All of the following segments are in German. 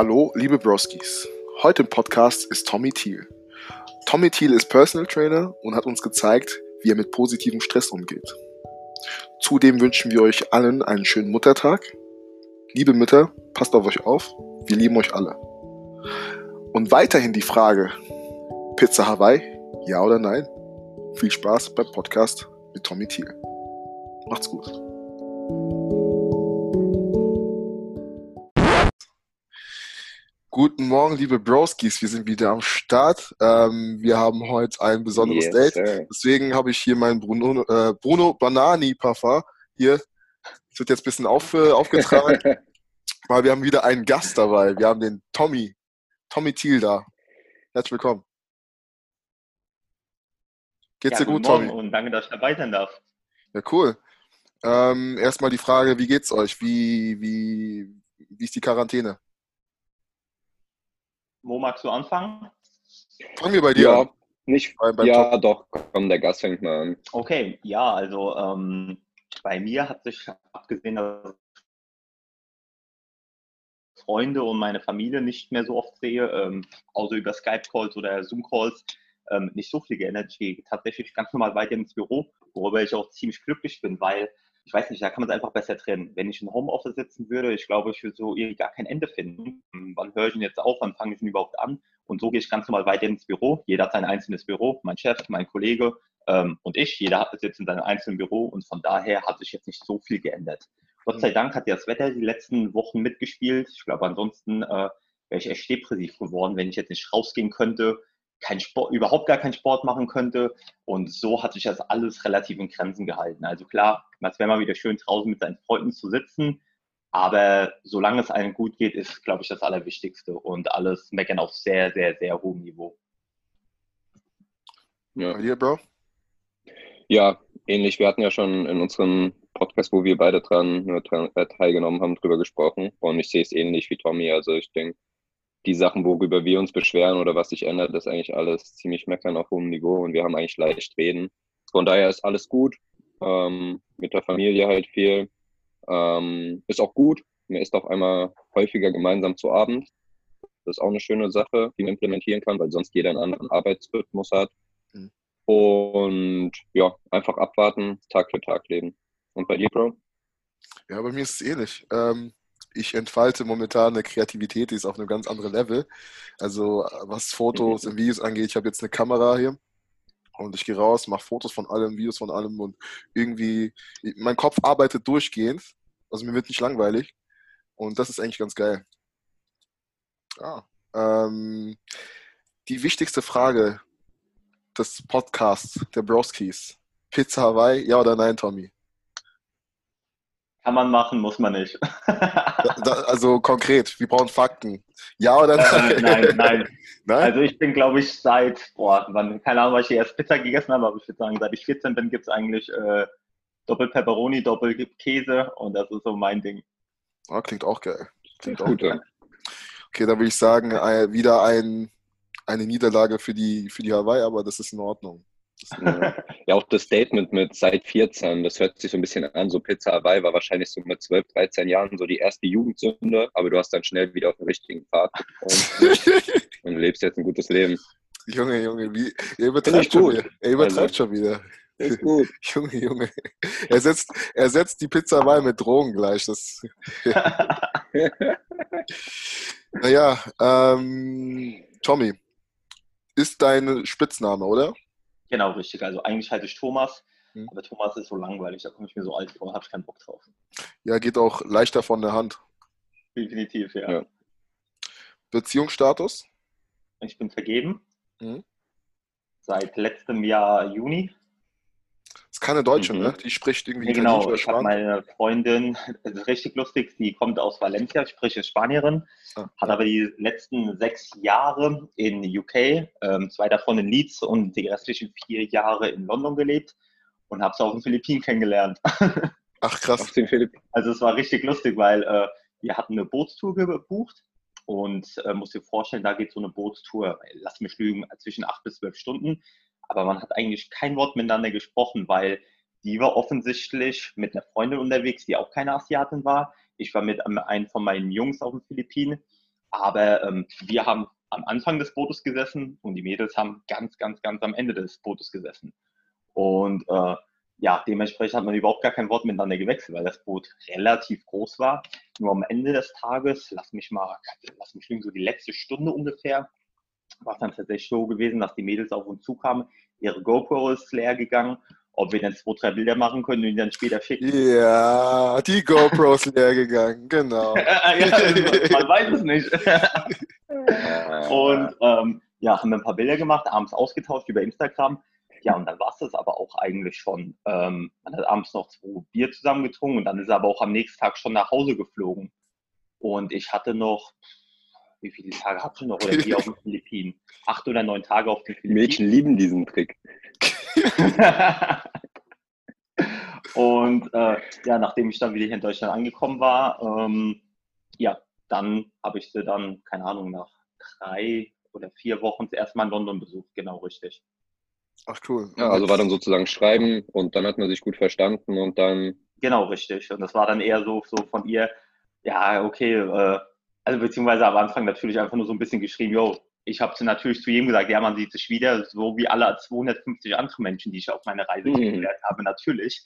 Hallo, liebe Broskis. Heute im Podcast ist Tommy Thiel. Tommy Thiel ist Personal Trainer und hat uns gezeigt, wie er mit positivem Stress umgeht. Zudem wünschen wir euch allen einen schönen Muttertag. Liebe Mütter, passt auf euch auf. Wir lieben euch alle. Und weiterhin die Frage, Pizza Hawaii, ja oder nein? Viel Spaß beim Podcast mit Tommy Thiel. Macht's gut. Guten Morgen, liebe Broskis. Wir sind wieder am Start. Ähm, wir haben heute ein besonderes yes, Date. Sir. Deswegen habe ich hier meinen Bruno, äh, Bruno Banani Parfum hier. Das wird jetzt ein bisschen auf, äh, aufgetragen. weil wir haben wieder einen Gast dabei. Wir haben den Tommy. Tommy Thiel da. Herzlich willkommen. Geht's ja, dir gut, Tommy? Und danke, dass ich dabei sein darf. Ja, cool. Ähm, erstmal die Frage, wie geht's euch? Wie, wie, wie ist die Quarantäne? Wo magst du anfangen? Fangen wir bei dir ja, an. Nicht, bei, ja, Top. doch, komm, der Gast fängt mal an. Okay, ja, also ähm, bei mir hat sich abgesehen, dass Freunde und meine Familie nicht mehr so oft sehe, ähm, außer über Skype-Calls oder Zoom-Calls, ähm, nicht so viel geändert. Ich gehe tatsächlich ganz normal weiter ins Büro, worüber ich auch ziemlich glücklich bin, weil ich weiß nicht, da kann man es einfach besser trennen. Wenn ich in Homeoffice sitzen würde, ich glaube, ich würde so irgendwie gar kein Ende finden. Wann höre ich ihn jetzt auf? Wann fange ich ihn überhaupt an? Und so gehe ich ganz normal weiter ins Büro. Jeder hat sein einzelnes Büro, mein Chef, mein Kollege ähm, und ich. Jeder sitzt in seinem einzelnen Büro und von daher hat sich jetzt nicht so viel geändert. Gott sei Dank hat das Wetter die letzten Wochen mitgespielt. Ich glaube, ansonsten äh, wäre ich echt depressiv geworden, wenn ich jetzt nicht rausgehen könnte, kein Sport, überhaupt gar keinen Sport machen könnte. Und so hat sich das alles relativ in Grenzen gehalten. Also klar, es wäre mal wieder schön draußen mit seinen Freunden zu sitzen. Aber solange es einem gut geht, ist, glaube ich, das Allerwichtigste. Und alles meckern auf sehr, sehr, sehr hohem Niveau. Ja. Bei dir, Bro? Ja, ähnlich. Wir hatten ja schon in unserem Podcast, wo wir beide dran, dran äh, teilgenommen haben, drüber gesprochen. Und ich sehe es ähnlich wie Tommy. Also ich denke, die Sachen, worüber wir uns beschweren oder was sich ändert, ist eigentlich alles ziemlich meckern auf hohem Niveau und wir haben eigentlich leicht reden. Von daher ist alles gut. Ähm, mit der Familie halt viel. Ähm, ist auch gut. Man ist auf einmal häufiger gemeinsam zu Abend. Das ist auch eine schöne Sache, die man implementieren kann, weil sonst jeder einen anderen Arbeitsrhythmus hat. Mhm. Und ja, einfach abwarten, Tag für Tag leben. Und bei dir, Bro? Ja, bei mir ist es ähnlich. Ähm, ich entfalte momentan eine Kreativität, die ist auf einem ganz anderen Level. Also was Fotos und Videos angeht, ich habe jetzt eine Kamera hier und ich gehe raus, mache Fotos von allem, Videos von allem und irgendwie, mein Kopf arbeitet durchgehend, also mir wird nicht langweilig und das ist eigentlich ganz geil. Ah, ähm, die wichtigste Frage des Podcasts der Broskis. Pizza Hawaii, ja oder nein, Tommy? Kann man machen, muss man nicht. da, also konkret, wir brauchen Fakten. Ja oder nein? Äh, nein, nein, nein. Also ich bin, glaube ich, seit, boah, wann, keine Ahnung, weil ich erst Pizza gegessen habe, aber ich würde sagen, seit ich 14 bin, gibt es eigentlich äh, Doppel Pepperoni, Doppel Käse und das ist so mein Ding. Oh, klingt auch geil. Klingt auch gut, ja. Okay, dann würde ich sagen, äh, wieder ein, eine Niederlage für die, für die Hawaii, aber das ist in Ordnung. Ja, auch das Statement mit seit 14, das hört sich so ein bisschen an, so Pizza Hawaii war wahrscheinlich so mit 12, 13 Jahren so die erste Jugendsünde, aber du hast dann schnell wieder auf den richtigen Pfad und, und lebst jetzt ein gutes Leben. Junge, Junge, wie, er übertreibt schon wieder. Er übertreibt also, schon wieder. Ist gut. Junge, Junge. Er setzt, er setzt die Pizza Hawaii mit Drogen gleich. Das naja, ähm, Tommy, ist dein Spitzname, oder? Genau, richtig. Also eigentlich heiße ich Thomas, hm. aber Thomas ist so langweilig, da komme ich mir so alt vor, habe ich keinen Bock drauf. Ja, geht auch leichter von der Hand. Definitiv, ja. ja. Beziehungsstatus? Ich bin vergeben. Hm. Seit letztem Jahr Juni ist keine Deutsche, mhm. ne? Die spricht irgendwie ja, Genau, ich habe meine Freundin, das ist richtig lustig, die kommt aus Valencia, sprich ist Spanierin, ah, hat ja. aber die letzten sechs Jahre in UK, ähm, zwei davon in Leeds und die restlichen vier Jahre in London gelebt und habe sie auf den Philippinen kennengelernt. Ach krass. Also es war richtig lustig, weil äh, wir hatten eine Bootstour gebucht und äh, muss dir vorstellen, da geht so eine Bootstour, lass mich lügen, zwischen acht bis zwölf Stunden aber man hat eigentlich kein Wort miteinander gesprochen, weil die war offensichtlich mit einer Freundin unterwegs, die auch keine Asiatin war. Ich war mit einem von meinen Jungs auf den Philippinen Aber ähm, wir haben am Anfang des Bootes gesessen und die Mädels haben ganz, ganz, ganz am Ende des Bootes gesessen. Und äh, ja, dementsprechend hat man überhaupt gar kein Wort miteinander gewechselt, weil das Boot relativ groß war. Nur am Ende des Tages, lass mich mal, lass mich lügen, so die letzte Stunde ungefähr, war es dann tatsächlich so gewesen, dass die Mädels auf uns zukamen. Ihre GoPro ist leer gegangen. Ob wir dann zwei, drei Bilder machen können und ihn dann später schicken. Ja, die GoPro ist leer gegangen, genau. ja, man weiß es nicht. und ähm, ja, haben wir ein paar Bilder gemacht, abends ausgetauscht über Instagram. Ja, und dann war es das aber auch eigentlich schon. Ähm, man hat abends noch zwei Bier zusammen getrunken und dann ist er aber auch am nächsten Tag schon nach Hause geflogen. Und ich hatte noch, wie viele Tage hatte ich noch oder wie auf den Philippinen? Acht oder neun Tage auf den Philippinen. Mädchen lieben diesen Trick. und äh, ja, nachdem ich dann wieder hier in Deutschland angekommen war, ähm, ja, dann habe ich sie dann, keine Ahnung, nach drei oder vier Wochen zuerst mal in London besucht, genau richtig. Ach cool. Ja, also war dann sozusagen Schreiben und dann hat man sich gut verstanden und dann. Genau, richtig. Und das war dann eher so, so von ihr, ja, okay, äh, also beziehungsweise am Anfang natürlich einfach nur so ein bisschen geschrieben, yo, ich habe natürlich zu jedem gesagt, ja, man sieht sich wieder, so wie alle 250 andere Menschen, die ich auf meiner Reise mhm. kennengelernt habe, natürlich.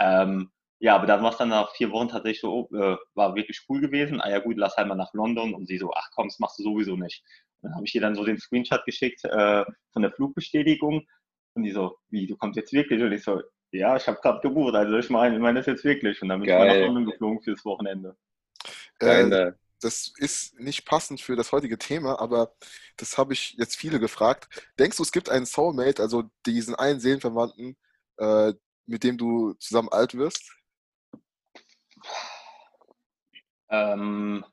Ähm, ja, aber dann war es dann nach vier Wochen tatsächlich so, äh, war wirklich cool gewesen. Ah ja gut, lass halt mal nach London. Und sie so, ach komm, das machst du sowieso nicht. Und dann habe ich ihr dann so den Screenshot geschickt äh, von der Flugbestätigung. Und die so, wie, du kommst jetzt wirklich? Und ich so, ja, ich habe gerade gebucht. Also ich meine, ich meine das jetzt wirklich. Und dann bin Geil. ich mal nach London geflogen fürs Wochenende. Äh, das ist nicht passend für das heutige Thema, aber das habe ich jetzt viele gefragt. Denkst du, es gibt einen Soulmate, also diesen einen Seelenverwandten, äh, mit dem du zusammen alt wirst? Ähm,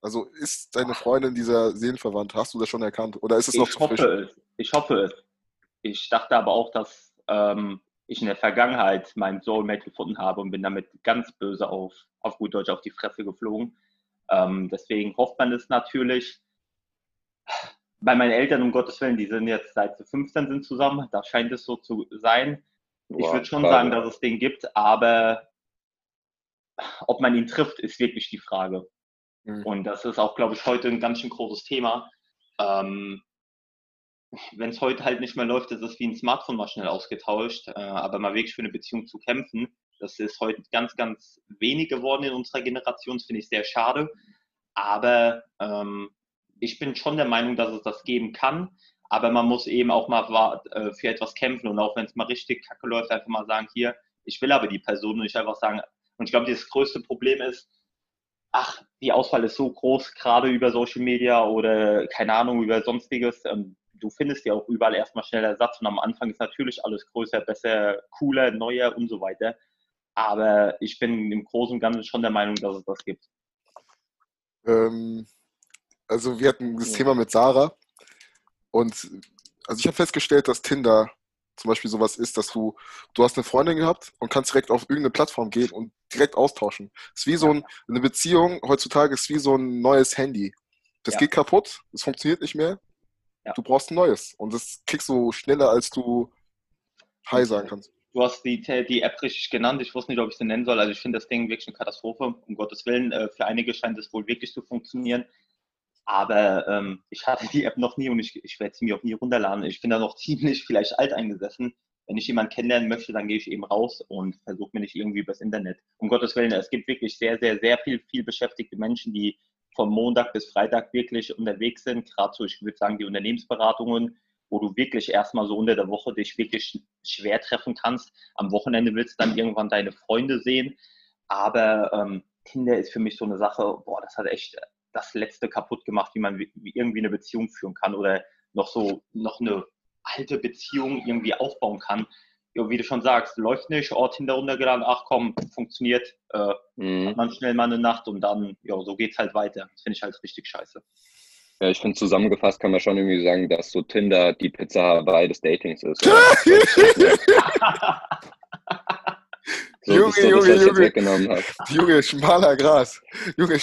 also ist deine Freundin dieser Seelenverwandt? Hast du das schon erkannt? Oder ist es noch zu hoffe frisch? Es. Ich hoffe es. Ich dachte aber auch, dass ähm, ich in der Vergangenheit meinen Soulmate gefunden habe und bin damit ganz böse auf, auf gut Deutsch auf die Fresse geflogen. Ähm, deswegen hofft man es natürlich. Bei meinen Eltern, um Gottes Willen, die sind jetzt seit sie 15 sind zusammen, da scheint es so zu sein. Boah, ich würde schon sagen, dass es den gibt, aber ob man ihn trifft, ist wirklich die Frage. Mhm. Und das ist auch, glaube ich, heute ein ganz schön großes Thema. Ähm, Wenn es heute halt nicht mehr läuft, ist es wie ein Smartphone mal schnell ausgetauscht. Äh, aber mal wirklich für eine Beziehung zu kämpfen, das ist heute ganz, ganz wenig geworden in unserer Generation. Das finde ich sehr schade. Aber ähm, ich bin schon der Meinung, dass es das geben kann. Aber man muss eben auch mal äh, für etwas kämpfen und auch wenn es mal richtig kacke läuft, einfach mal sagen, hier, ich will aber die Person und nicht einfach sagen, und ich glaube, das größte Problem ist, ach, die Auswahl ist so groß, gerade über Social Media oder keine Ahnung, über sonstiges. Ähm, du findest ja auch überall erstmal schnell Ersatz und am Anfang ist natürlich alles größer, besser, cooler, neuer und so weiter. Aber ich bin im Großen und Ganzen schon der Meinung, dass es das gibt. Ähm, also wir hatten das ja. Thema mit Sarah und also ich habe festgestellt, dass Tinder zum Beispiel sowas ist, dass du, du hast eine Freundin gehabt und kannst direkt auf irgendeine Plattform gehen und direkt austauschen. Es ist wie so ein, eine Beziehung heutzutage ist wie so ein neues Handy. Das ja. geht kaputt, es funktioniert nicht mehr. Ja. Du brauchst ein neues und das kriegst du schneller, als du Hi sagen kannst. Du hast die, die App richtig genannt. Ich wusste nicht, ob ich sie nennen soll. Also ich finde das Ding wirklich eine Katastrophe. Um Gottes Willen, äh, für einige scheint es wohl wirklich zu funktionieren. Aber ähm, ich hatte die App noch nie und ich, ich werde sie mir auch nie runterladen. Ich bin da noch ziemlich vielleicht alt eingesessen. Wenn ich jemanden kennenlernen möchte, dann gehe ich eben raus und versuche mir nicht irgendwie übers Internet. Um Gottes Willen, es gibt wirklich sehr, sehr, sehr viel, viel beschäftigte Menschen, die vom Montag bis Freitag wirklich unterwegs sind. Gerade so, ich würde sagen, die Unternehmensberatungen, wo du wirklich erstmal so unter der Woche dich wirklich schwer treffen kannst. Am Wochenende willst du dann irgendwann deine Freunde sehen. Aber ähm, Tinder ist für mich so eine Sache, boah, das hat echt das Letzte kaputt gemacht, wie man irgendwie eine Beziehung führen kann oder noch so, noch eine alte Beziehung irgendwie aufbauen kann. Ja, wie du schon sagst, läuft nicht, Ort hinter runtergeladen, ach komm, funktioniert, äh, mhm. hat man schnell mal eine Nacht und dann, ja, so geht's halt weiter. Das finde ich halt richtig scheiße. Ja, ich finde, zusammengefasst kann man schon irgendwie sagen, dass so Tinder die Pizza Hawaii des Datings ist. So, Junge, so, Junge, Junge. Junge, schmaler Gras. Junge,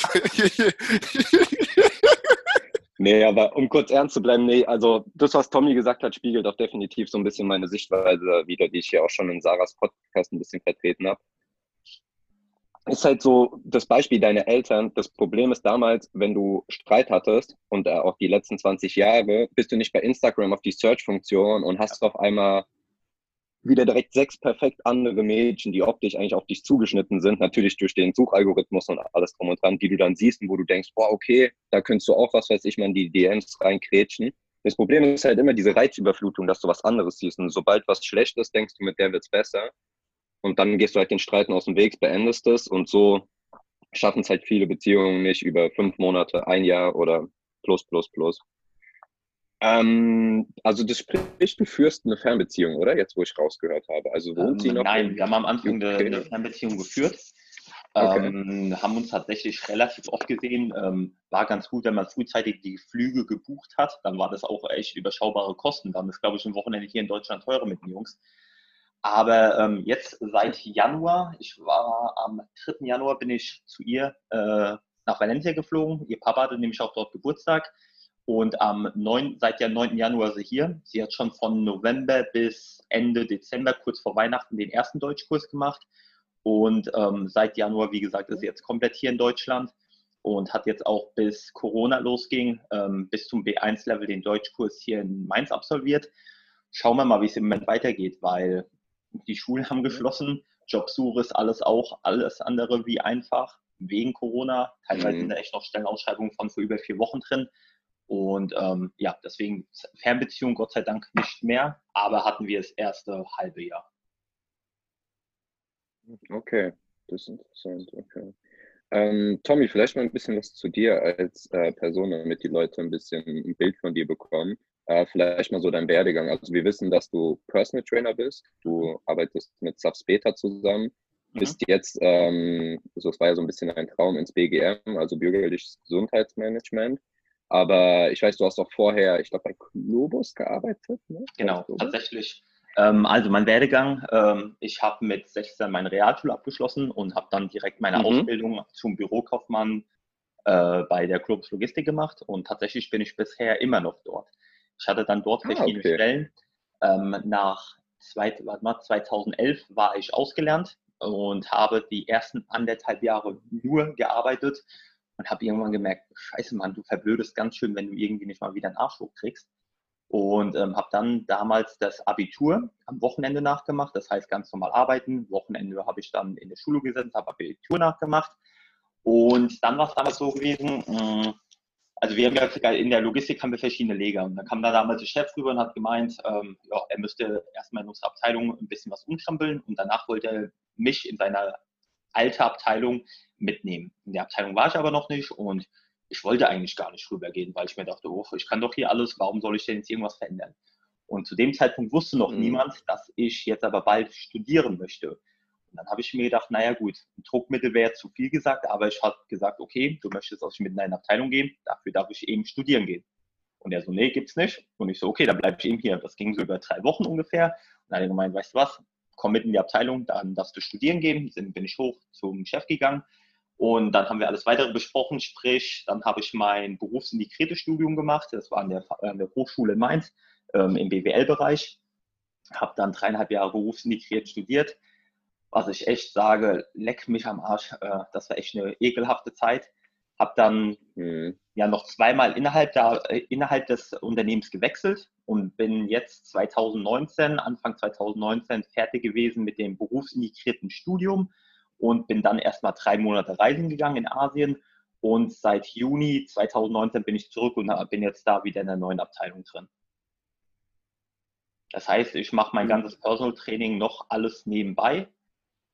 Nee, aber um kurz ernst zu bleiben, nee, also das, was Tommy gesagt hat, spiegelt auch definitiv so ein bisschen meine Sichtweise wieder, die ich ja auch schon in Sarahs Podcast ein bisschen vertreten habe. Ist halt so das Beispiel deiner Eltern. Das Problem ist damals, wenn du Streit hattest und äh, auch die letzten 20 Jahre, bist du nicht bei Instagram auf die Search-Funktion und hast auf einmal wieder direkt sechs perfekt andere Mädchen, die optisch eigentlich auf dich zugeschnitten sind, natürlich durch den Suchalgorithmus und alles drum und dran, die du dann siehst und wo du denkst, boah, okay, da könntest du auch, was weiß ich, mal in die DMs reinkrätschen. Das Problem ist halt immer diese Reizüberflutung, dass du was anderes siehst. Und sobald was schlecht ist, denkst du, mit der wird's besser. Und dann gehst du halt den Streiten aus dem Weg, beendest es und so schaffen es halt viele Beziehungen nicht über fünf Monate, ein Jahr oder plus, plus, plus. Ähm, also das spricht, du führst eine Fernbeziehung, oder? Jetzt, wo ich rausgehört habe. Also wohnt ähm, sie noch? Nein, wir haben am Anfang eine, eine, Fernbeziehung geführt. Okay. Ähm, haben uns tatsächlich relativ oft gesehen. Ähm, war ganz gut, wenn man frühzeitig die Flüge gebucht hat. Dann war das auch echt überschaubare Kosten. Dann ist, glaube ich, ein Wochenende hier in Deutschland teurer mit den Jungs. Aber ähm, jetzt seit Januar, ich war am 3. Januar, bin ich zu ihr äh, nach Valencia geflogen. Ihr Papa hatte nämlich auch dort Geburtstag. Und am 9, seit der 9. Januar ist sie hier. Sie hat schon von November bis Ende Dezember, kurz vor Weihnachten, den ersten Deutschkurs gemacht. Und ähm, seit Januar, wie gesagt, ist sie jetzt komplett hier in Deutschland und hat jetzt auch bis Corona losging, ähm, bis zum B1-Level den Deutschkurs hier in Mainz absolviert. Schauen wir mal, wie es im Moment weitergeht, weil die Schulen haben geschlossen, Jobsuche ist alles auch alles andere wie einfach wegen Corona. Teilweise mhm. sind da echt noch Stellenausschreibungen von für über vier Wochen drin. Und ähm, ja, deswegen Fernbeziehung Gott sei Dank nicht mehr, aber hatten wir das erste halbe Jahr. Okay, das ist interessant. Okay. Ähm, Tommy, vielleicht mal ein bisschen was zu dir als äh, Person, damit die Leute ein bisschen ein Bild von dir bekommen. Äh, vielleicht mal so dein Werdegang. Also wir wissen, dass du Personal Trainer bist. Du arbeitest mit Subs Beta zusammen. Mhm. Bist jetzt, ähm, so es war ja so ein bisschen ein Traum ins BGM, also bürgerliches Gesundheitsmanagement. Aber ich weiß, du hast auch vorher, ich glaube, bei Globus gearbeitet. Ne? Genau, tatsächlich. Ähm, also mein Werdegang, ähm, ich habe mit 16 meine Realschule abgeschlossen und habe dann direkt meine mhm. Ausbildung zum Bürokaufmann äh, bei der Globus Logistik gemacht und tatsächlich bin ich bisher immer noch dort. Ich hatte dann dort ah, verschiedene okay. Stellen. Ähm, nach zwei, mal, 2011 war ich ausgelernt und habe die ersten anderthalb Jahre nur gearbeitet und habe irgendwann gemerkt, scheiße Mann, du verblödest ganz schön, wenn du irgendwie nicht mal wieder einen Arsch kriegst. Und ähm, habe dann damals das Abitur am Wochenende nachgemacht, das heißt ganz normal arbeiten. Wochenende habe ich dann in der Schule gesetzt, habe Abitur nachgemacht. Und dann war es damals so gewesen, mh, hm, also wir haben ja in der Logistik haben wir verschiedene Lager. Und dann kam da damals der Chef rüber und hat gemeint, ähm, ja, er müsste erstmal in unserer Abteilung ein bisschen was umkrempeln und danach wollte er mich in seiner alte Abteilung mitnehmen. In der Abteilung war ich aber noch nicht und ich wollte eigentlich gar nicht rübergehen, weil ich mir dachte, oh, ich kann doch hier alles, warum soll ich denn jetzt irgendwas verändern? Und zu dem Zeitpunkt wusste noch mhm. niemand, dass ich jetzt aber bald studieren möchte. Und dann habe ich mir gedacht, naja gut, ein Druckmittel wäre zu viel gesagt, aber ich habe gesagt, okay, du möchtest, dass mit in eine Abteilung gehe, dafür darf ich eben studieren gehen. Und er so, nee, gibt's nicht. Und ich so, okay, dann bleibe ich eben hier. Das ging so über drei Wochen ungefähr. Und dann hat er gemeint, weißt du was, komm mit in die Abteilung, dann darfst du studieren gehen. Dann bin ich hoch zum Chef gegangen. Und dann haben wir alles weitere besprochen, sprich, dann habe ich mein berufsintegriertes Studium gemacht. Das war an der, an der Hochschule in Mainz ähm, im BWL-Bereich. Habe dann dreieinhalb Jahre berufsintegriert studiert. Was ich echt sage, leck mich am Arsch. Äh, das war echt eine ekelhafte Zeit. Habe dann mhm. ja noch zweimal innerhalb, der, äh, innerhalb des Unternehmens gewechselt und bin jetzt 2019, Anfang 2019 fertig gewesen mit dem berufsintegrierten Studium und bin dann erstmal drei Monate reisen gegangen in Asien. Und seit Juni 2019 bin ich zurück und bin jetzt da wieder in der neuen Abteilung drin. Das heißt, ich mache mein mhm. ganzes Personal Training noch alles nebenbei.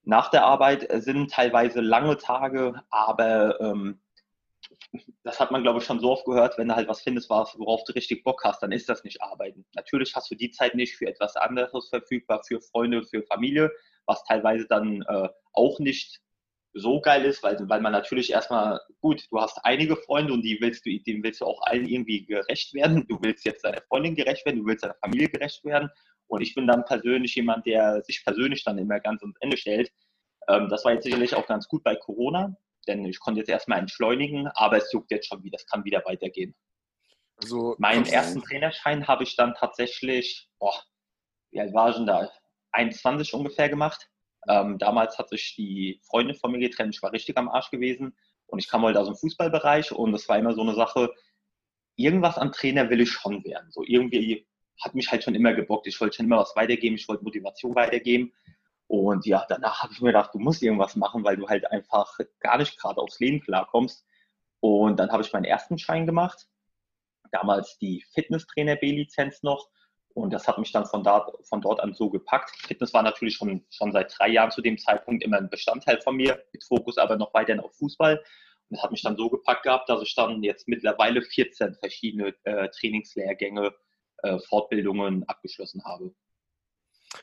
Nach der Arbeit sind teilweise lange Tage, aber ähm, das hat man, glaube ich, schon so oft gehört, wenn du halt was findest, worauf du richtig Bock hast, dann ist das nicht Arbeiten. Natürlich hast du die Zeit nicht für etwas anderes verfügbar, für Freunde, für Familie, was teilweise dann äh, auch nicht so geil ist, weil, weil man natürlich erstmal, gut, du hast einige Freunde und die willst du, denen willst du auch allen irgendwie gerecht werden. Du willst jetzt deiner Freundin gerecht werden, du willst deiner Familie gerecht werden. Und ich bin dann persönlich jemand, der sich persönlich dann immer ganz ans Ende stellt. Ähm, das war jetzt sicherlich auch ganz gut bei Corona, denn ich konnte jetzt erstmal entschleunigen, aber es juckt jetzt schon wieder, es kann wieder weitergehen. Also, Meinen ersten Trainerschein habe ich dann tatsächlich, boah, wie alt war ich denn da? 21 ungefähr gemacht. Ähm, damals hat sich die Freundin von mir getrennt, ich war richtig am Arsch gewesen und ich kam halt aus dem Fußballbereich und das war immer so eine Sache, irgendwas am Trainer will ich schon werden. So irgendwie hat mich halt schon immer gebockt. Ich wollte schon immer was weitergeben, ich wollte Motivation weitergeben. Und ja, danach habe ich mir gedacht, du musst irgendwas machen, weil du halt einfach gar nicht gerade aufs Leben klarkommst. Und dann habe ich meinen ersten Schein gemacht. Damals die Fitnesstrainer B-Lizenz noch. Und das hat mich dann von, da, von dort an so gepackt. Fitness war natürlich schon, schon seit drei Jahren zu dem Zeitpunkt immer ein Bestandteil von mir, mit Fokus aber noch weiterhin auf Fußball. Und das hat mich dann so gepackt gehabt, dass ich dann jetzt mittlerweile 14 verschiedene äh, Trainingslehrgänge, Fortbildungen abgeschlossen habe.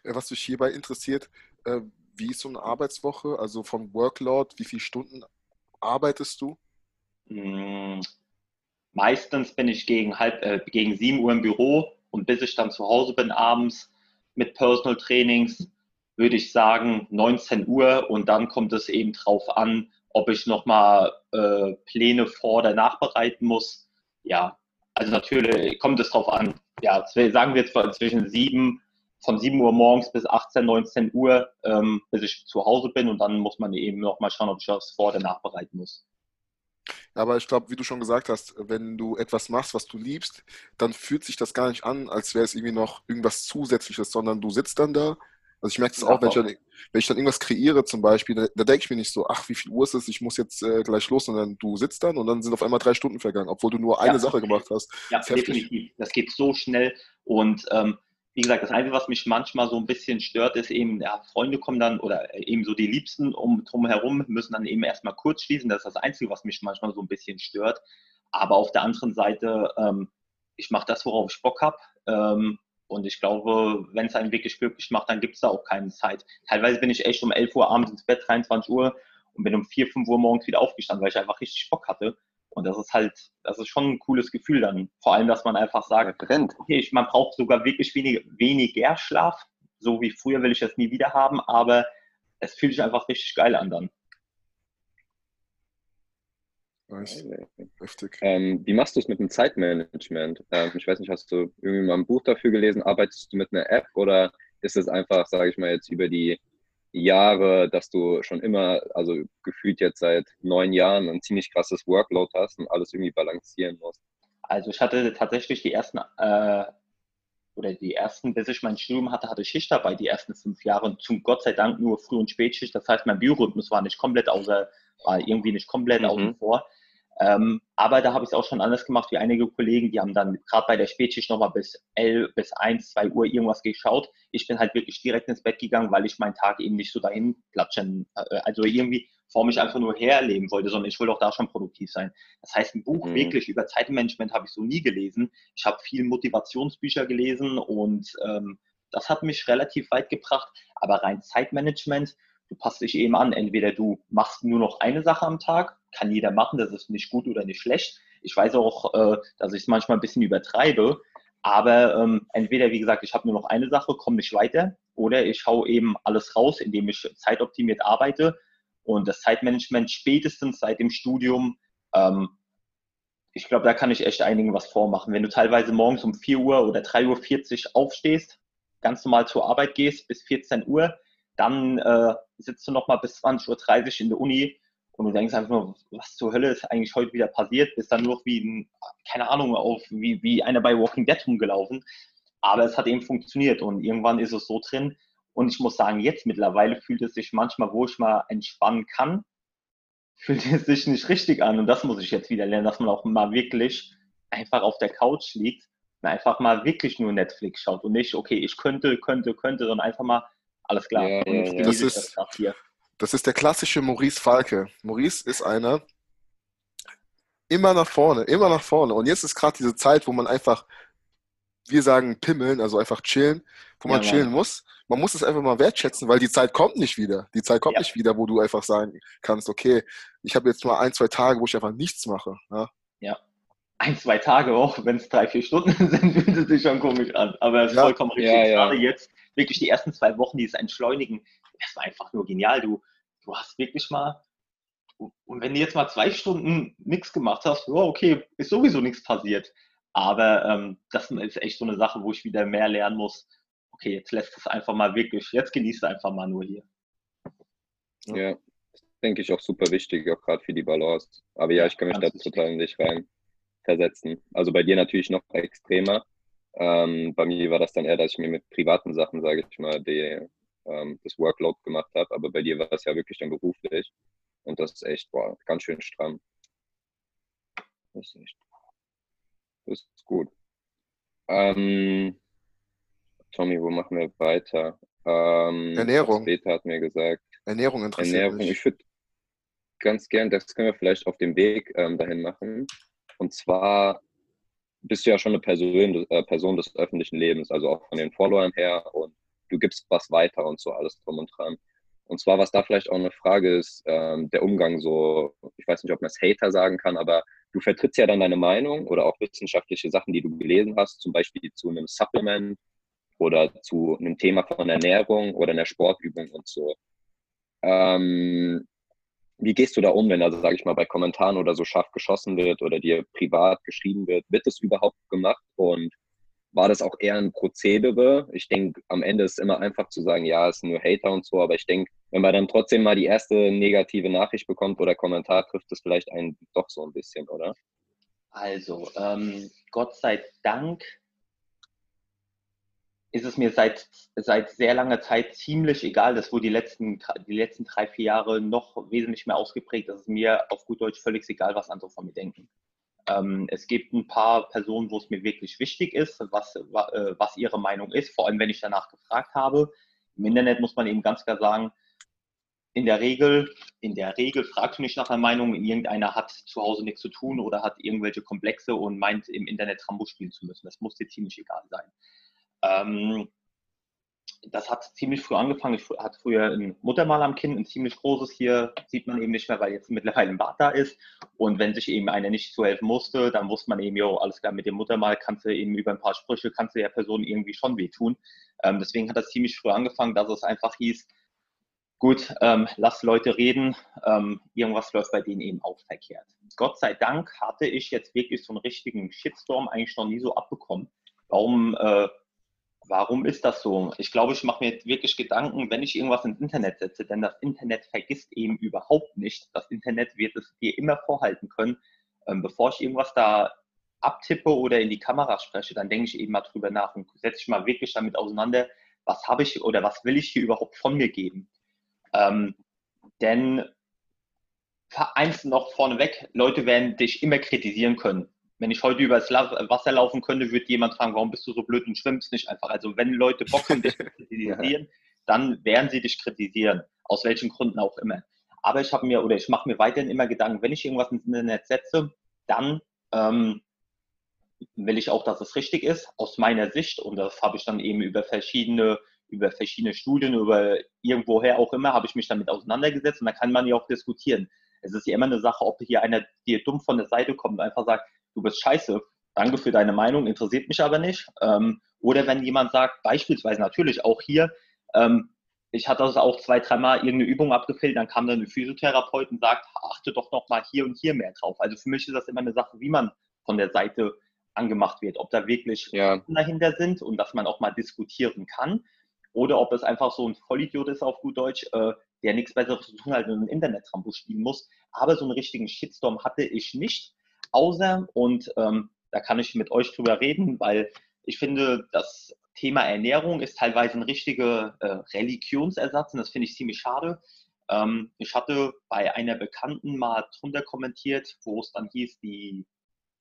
Was mich hierbei interessiert, äh, wie ist so eine Arbeitswoche? Also vom Workload, wie viele Stunden arbeitest du? Hm, meistens bin ich gegen, halb, äh, gegen 7 Uhr im Büro und bis ich dann zu Hause bin abends mit Personal Trainings, würde ich sagen 19 Uhr und dann kommt es eben drauf an, ob ich nochmal äh, Pläne vor oder nachbereiten muss. Ja, also natürlich kommt es drauf an. Ja, sagen wir jetzt zwischen 7, von 7 Uhr morgens bis 18, 19 Uhr, ähm, bis ich zu Hause bin und dann muss man eben nochmal schauen, ob ich was vor oder nachbereiten muss. Aber ich glaube, wie du schon gesagt hast, wenn du etwas machst, was du liebst, dann fühlt sich das gar nicht an, als wäre es irgendwie noch irgendwas Zusätzliches, sondern du sitzt dann da. Also ich merke das auch, wenn ich, dann, wenn ich dann irgendwas kreiere zum Beispiel, da, da denke ich mir nicht so, ach, wie viel Uhr ist es, ich muss jetzt äh, gleich los, sondern du sitzt dann und dann sind auf einmal drei Stunden vergangen, obwohl du nur eine ja, Sache gemacht hast. Ja, definitiv. Das geht so schnell und ähm, wie gesagt, das Einzige, was mich manchmal so ein bisschen stört, ist eben, ja, Freunde kommen dann oder eben so die Liebsten um drumherum müssen dann eben erstmal kurz schließen. Das ist das Einzige, was mich manchmal so ein bisschen stört. Aber auf der anderen Seite, ähm, ich mache das, worauf ich Bock habe. Ähm, und ich glaube, wenn es einen wirklich glücklich macht, dann gibt es da auch keine Zeit. Teilweise bin ich echt um 11 Uhr abends ins Bett, 23 Uhr und bin um 4, 5 Uhr morgens wieder aufgestanden, weil ich einfach richtig Bock hatte. Und das ist halt, das ist schon ein cooles Gefühl dann. Vor allem, dass man einfach sagt, okay, ich, man braucht sogar wirklich wenig, weniger Schlaf. So wie früher will ich das nie wieder haben, aber es fühlt sich einfach richtig geil an dann. Nice. Heftig. Ähm, wie machst du es mit dem Zeitmanagement? Ähm, ich weiß nicht, hast du irgendwie mal ein Buch dafür gelesen? Arbeitest du mit einer App oder ist es einfach, sage ich mal, jetzt über die Jahre, dass du schon immer, also gefühlt jetzt seit neun Jahren ein ziemlich krasses Workload hast und alles irgendwie balancieren musst? Also ich hatte tatsächlich die ersten, äh, oder die ersten, bis ich mein Studium hatte, hatte ich Schicht dabei, die ersten fünf Jahre. Zum Gott sei Dank nur Früh- und Spätschicht. Das heißt, mein Biorhythmus war nicht komplett außer, war irgendwie nicht komplett mhm. außen vor. Ähm, aber da habe ich es auch schon anders gemacht wie einige Kollegen, die haben dann gerade bei der Spätschicht nochmal bis 11, bis 1, 2 Uhr irgendwas geschaut. Ich bin halt wirklich direkt ins Bett gegangen, weil ich meinen Tag eben nicht so dahin platschen, äh, also irgendwie vor mich einfach nur herleben wollte, sondern ich wollte auch da schon produktiv sein. Das heißt, ein Buch mhm. wirklich über Zeitmanagement habe ich so nie gelesen. Ich habe viel Motivationsbücher gelesen und ähm, das hat mich relativ weit gebracht. Aber rein Zeitmanagement, du passt dich eben an. Entweder du machst nur noch eine Sache am Tag, kann jeder machen, das ist nicht gut oder nicht schlecht. Ich weiß auch, äh, dass ich es manchmal ein bisschen übertreibe, aber ähm, entweder, wie gesagt, ich habe nur noch eine Sache, komme nicht weiter, oder ich hau eben alles raus, indem ich zeitoptimiert arbeite. Und das Zeitmanagement spätestens seit dem Studium, ähm, ich glaube, da kann ich echt einigen was vormachen. Wenn du teilweise morgens um 4 Uhr oder 3.40 Uhr aufstehst, ganz normal zur Arbeit gehst bis 14 Uhr, dann äh, sitzt du nochmal bis 20.30 Uhr in der Uni und du denkst einfach nur, was zur Hölle ist eigentlich heute wieder passiert, bist dann nur noch wie, ein, keine Ahnung, auf, wie, wie einer bei Walking Dead rumgelaufen. Aber es hat eben funktioniert und irgendwann ist es so drin. Und ich muss sagen, jetzt mittlerweile fühlt es sich manchmal, wo ich mal entspannen kann, fühlt es sich nicht richtig an. Und das muss ich jetzt wieder lernen, dass man auch mal wirklich einfach auf der Couch liegt und einfach mal wirklich nur Netflix schaut und nicht, okay, ich könnte, könnte, könnte, sondern einfach mal alles klar. Ja, und ja, ja. Das, ist, das, das ist der klassische Maurice Falke. Maurice ist einer, immer nach vorne, immer nach vorne. Und jetzt ist gerade diese Zeit, wo man einfach, wir sagen pimmeln, also einfach chillen, wo man ja, chillen Mann. muss. Man muss es einfach mal wertschätzen, weil die Zeit kommt nicht wieder. Die Zeit kommt ja. nicht wieder, wo du einfach sagen kannst, okay, ich habe jetzt mal ein, zwei Tage, wo ich einfach nichts mache. Ja. ja. Ein, zwei Tage auch, wenn es drei, vier Stunden sind, fühlt es sich schon komisch an. Aber es ist vollkommen richtig. Gerade jetzt, wirklich die ersten zwei Wochen, dieses Entschleunigen, das war einfach nur genial. Du, du hast wirklich mal, und wenn du jetzt mal zwei Stunden nichts gemacht hast, ja, okay, ist sowieso nichts passiert. Aber ähm, das ist echt so eine Sache, wo ich wieder mehr lernen muss. Okay, jetzt lässt es einfach mal wirklich, jetzt genießt einfach mal nur hier. Ja, das denke ich auch super wichtig, auch gerade für die Balance. Aber ja, ich kann mich da total in dich rein versetzen. Also bei dir natürlich noch extremer. Ähm, bei mir war das dann eher, dass ich mir mit privaten Sachen, sage ich mal, die, ähm, das Workload gemacht habe. Aber bei dir war es ja wirklich dann beruflich. Und das ist echt, boah, ganz schön stramm. Das ist echt. Das ist gut. Ähm, Tommy, wo machen wir weiter? Ähm, Ernährung. Peter hat mir gesagt. Ernährung interessiert Ernährung. Mich. Ich würde ganz gern, das können wir vielleicht auf dem Weg ähm, dahin machen. Und zwar bist du ja schon eine Person, äh, Person des öffentlichen Lebens, also auch von den Followern her und du gibst was weiter und so alles drum und dran. Und zwar, was da vielleicht auch eine Frage ist, ähm, der Umgang so, ich weiß nicht, ob man es Hater sagen kann, aber du vertrittst ja dann deine Meinung oder auch wissenschaftliche Sachen, die du gelesen hast, zum Beispiel zu einem Supplement oder zu einem Thema von Ernährung oder einer Sportübung und so. Ähm, wie gehst du da um, wenn da, sage ich mal, bei Kommentaren oder so scharf geschossen wird oder dir privat geschrieben wird? Wird das überhaupt gemacht und war das auch eher ein Prozedere? Ich denke, am Ende ist es immer einfach zu sagen, ja, es sind nur Hater und so, aber ich denke, wenn man dann trotzdem mal die erste negative Nachricht bekommt oder Kommentar, trifft es vielleicht einen doch so ein bisschen, oder? Also, ähm, Gott sei Dank ist es mir seit, seit sehr langer Zeit ziemlich egal. Das wurde die letzten, die letzten drei, vier Jahre noch wesentlich mehr ausgeprägt. Das ist mir auf gut Deutsch völlig egal, was andere von mir denken. Ähm, es gibt ein paar Personen, wo es mir wirklich wichtig ist, was, äh, was ihre Meinung ist, vor allem wenn ich danach gefragt habe. Im Internet muss man eben ganz klar sagen, in der Regel, in der Regel fragst du nicht nach einer Meinung, irgendeiner hat zu Hause nichts zu tun oder hat irgendwelche Komplexe und meint im Internet Rambo spielen zu müssen. Das muss dir ziemlich egal sein. Ähm, das hat ziemlich früh angefangen. Ich hatte früher ein Muttermal am Kind, ein ziemlich großes. Hier sieht man eben nicht mehr, weil jetzt mittlerweile ein Bart da ist. Und wenn sich eben einer nicht zu helfen musste, dann wusste man eben, jo, alles klar, mit dem Muttermal kannst du eben über ein paar Sprüche, kannst du der Person irgendwie schon wehtun. Ähm, deswegen hat das ziemlich früh angefangen, dass es einfach hieß, gut, ähm, lass Leute reden, ähm, irgendwas läuft bei denen eben auch verkehrt. Gott sei Dank hatte ich jetzt wirklich so einen richtigen Shitstorm eigentlich noch nie so abbekommen. Warum äh, Warum ist das so? Ich glaube, ich mache mir wirklich Gedanken, wenn ich irgendwas ins Internet setze, denn das Internet vergisst eben überhaupt nicht. Das Internet wird es dir immer vorhalten können. Ähm, bevor ich irgendwas da abtippe oder in die Kamera spreche, dann denke ich eben mal drüber nach und setze ich mal wirklich damit auseinander, was habe ich oder was will ich hier überhaupt von mir geben. Ähm, denn eins noch vorneweg, Leute werden dich immer kritisieren können wenn ich heute übers Wasser laufen könnte, würde jemand fragen, warum bist du so blöd und schwimmst nicht einfach. Also wenn Leute Bock haben, dich zu kritisieren, dann werden sie dich kritisieren, aus welchen Gründen auch immer. Aber ich habe mir oder ich mache mir weiterhin immer Gedanken, wenn ich irgendwas ins Internet setze, dann ähm, will ich auch, dass es richtig ist, aus meiner Sicht. Und das habe ich dann eben über verschiedene, über verschiedene Studien, über irgendwoher auch immer, habe ich mich damit auseinandergesetzt und da kann man ja auch diskutieren. Es ist ja immer eine Sache, ob hier einer dir dumm von der Seite kommt und einfach sagt, du bist scheiße, danke für deine Meinung, interessiert mich aber nicht. Ähm, oder wenn jemand sagt, beispielsweise natürlich auch hier, ähm, ich hatte das auch zwei, dreimal irgendeine Übung abgefüllt, dann kam dann ein Physiotherapeut und sagt, achte doch noch mal hier und hier mehr drauf. Also für mich ist das immer eine Sache, wie man von der Seite angemacht wird, ob da wirklich ja. dahinter sind und dass man auch mal diskutieren kann oder ob es einfach so ein Vollidiot ist auf gut Deutsch, äh, der nichts Besseres zu tun hat und ein Internet-Trampo spielen muss. Aber so einen richtigen Shitstorm hatte ich nicht außer, und ähm, da kann ich mit euch drüber reden, weil ich finde, das Thema Ernährung ist teilweise ein richtiger äh, Religionsersatz und das finde ich ziemlich schade. Ähm, ich hatte bei einer Bekannten mal drunter kommentiert, wo es dann hieß, die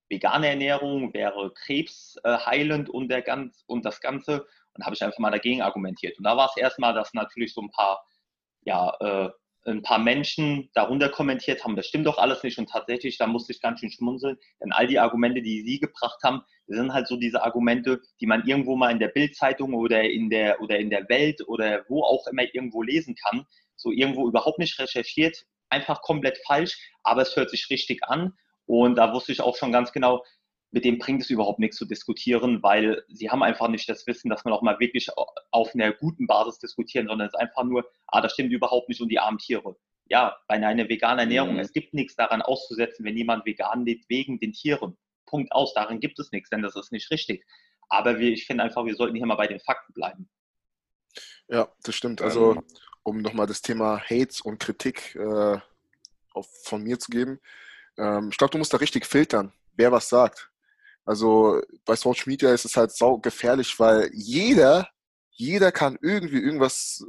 vegane Ernährung wäre krebsheilend äh, und, und das Ganze. Und habe ich einfach mal dagegen argumentiert. Und da war es erstmal, dass natürlich so ein paar ja, äh, ein paar Menschen darunter kommentiert haben, das stimmt doch alles nicht. Und tatsächlich, da musste ich ganz schön schmunzeln, denn all die Argumente, die Sie gebracht haben, sind halt so diese Argumente, die man irgendwo mal in der Bildzeitung oder in der oder in der Welt oder wo auch immer irgendwo lesen kann, so irgendwo überhaupt nicht recherchiert, einfach komplett falsch, aber es hört sich richtig an. Und da wusste ich auch schon ganz genau, mit dem bringt es überhaupt nichts zu diskutieren, weil sie haben einfach nicht das Wissen, dass man auch mal wirklich auf einer guten Basis diskutieren, sondern es ist einfach nur, ah, das stimmt überhaupt nicht und die armen Tiere. Ja, bei einer veganen Ernährung, mhm. es gibt nichts daran auszusetzen, wenn jemand vegan lebt, wegen den Tieren. Punkt aus, darin gibt es nichts, denn das ist nicht richtig. Aber wir, ich finde einfach, wir sollten hier mal bei den Fakten bleiben. Ja, das stimmt. Also, ähm, um nochmal das Thema Hate und Kritik äh, auf, von mir zu geben. Ähm, ich glaube, du musst da richtig filtern, wer was sagt. Also bei Social Media ist es halt sau gefährlich, weil jeder, jeder kann irgendwie irgendwas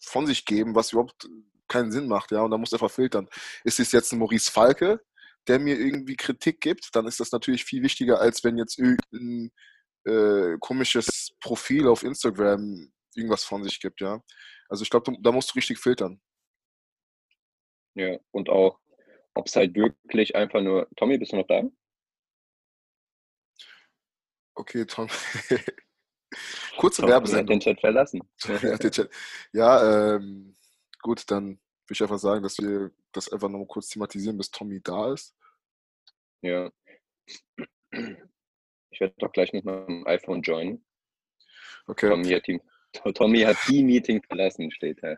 von sich geben, was überhaupt keinen Sinn macht, ja, und da musst du einfach filtern. Ist es jetzt ein Maurice Falke, der mir irgendwie Kritik gibt, dann ist das natürlich viel wichtiger, als wenn jetzt irgendein äh, komisches Profil auf Instagram irgendwas von sich gibt, ja. Also ich glaube, da musst du richtig filtern. Ja, und auch, ob es halt wirklich einfach nur. Tommy, bist du noch da? Okay, Tom. Kurze Tommy Werbesendung. hat den Chat verlassen. ja, ähm, gut, dann würde ich einfach sagen, dass wir das einfach noch mal kurz thematisieren, bis Tommy da ist. Ja. Ich werde doch gleich mit meinem iPhone joinen. Okay. Tommy hat die, Tommy hat die Meeting verlassen, steht da.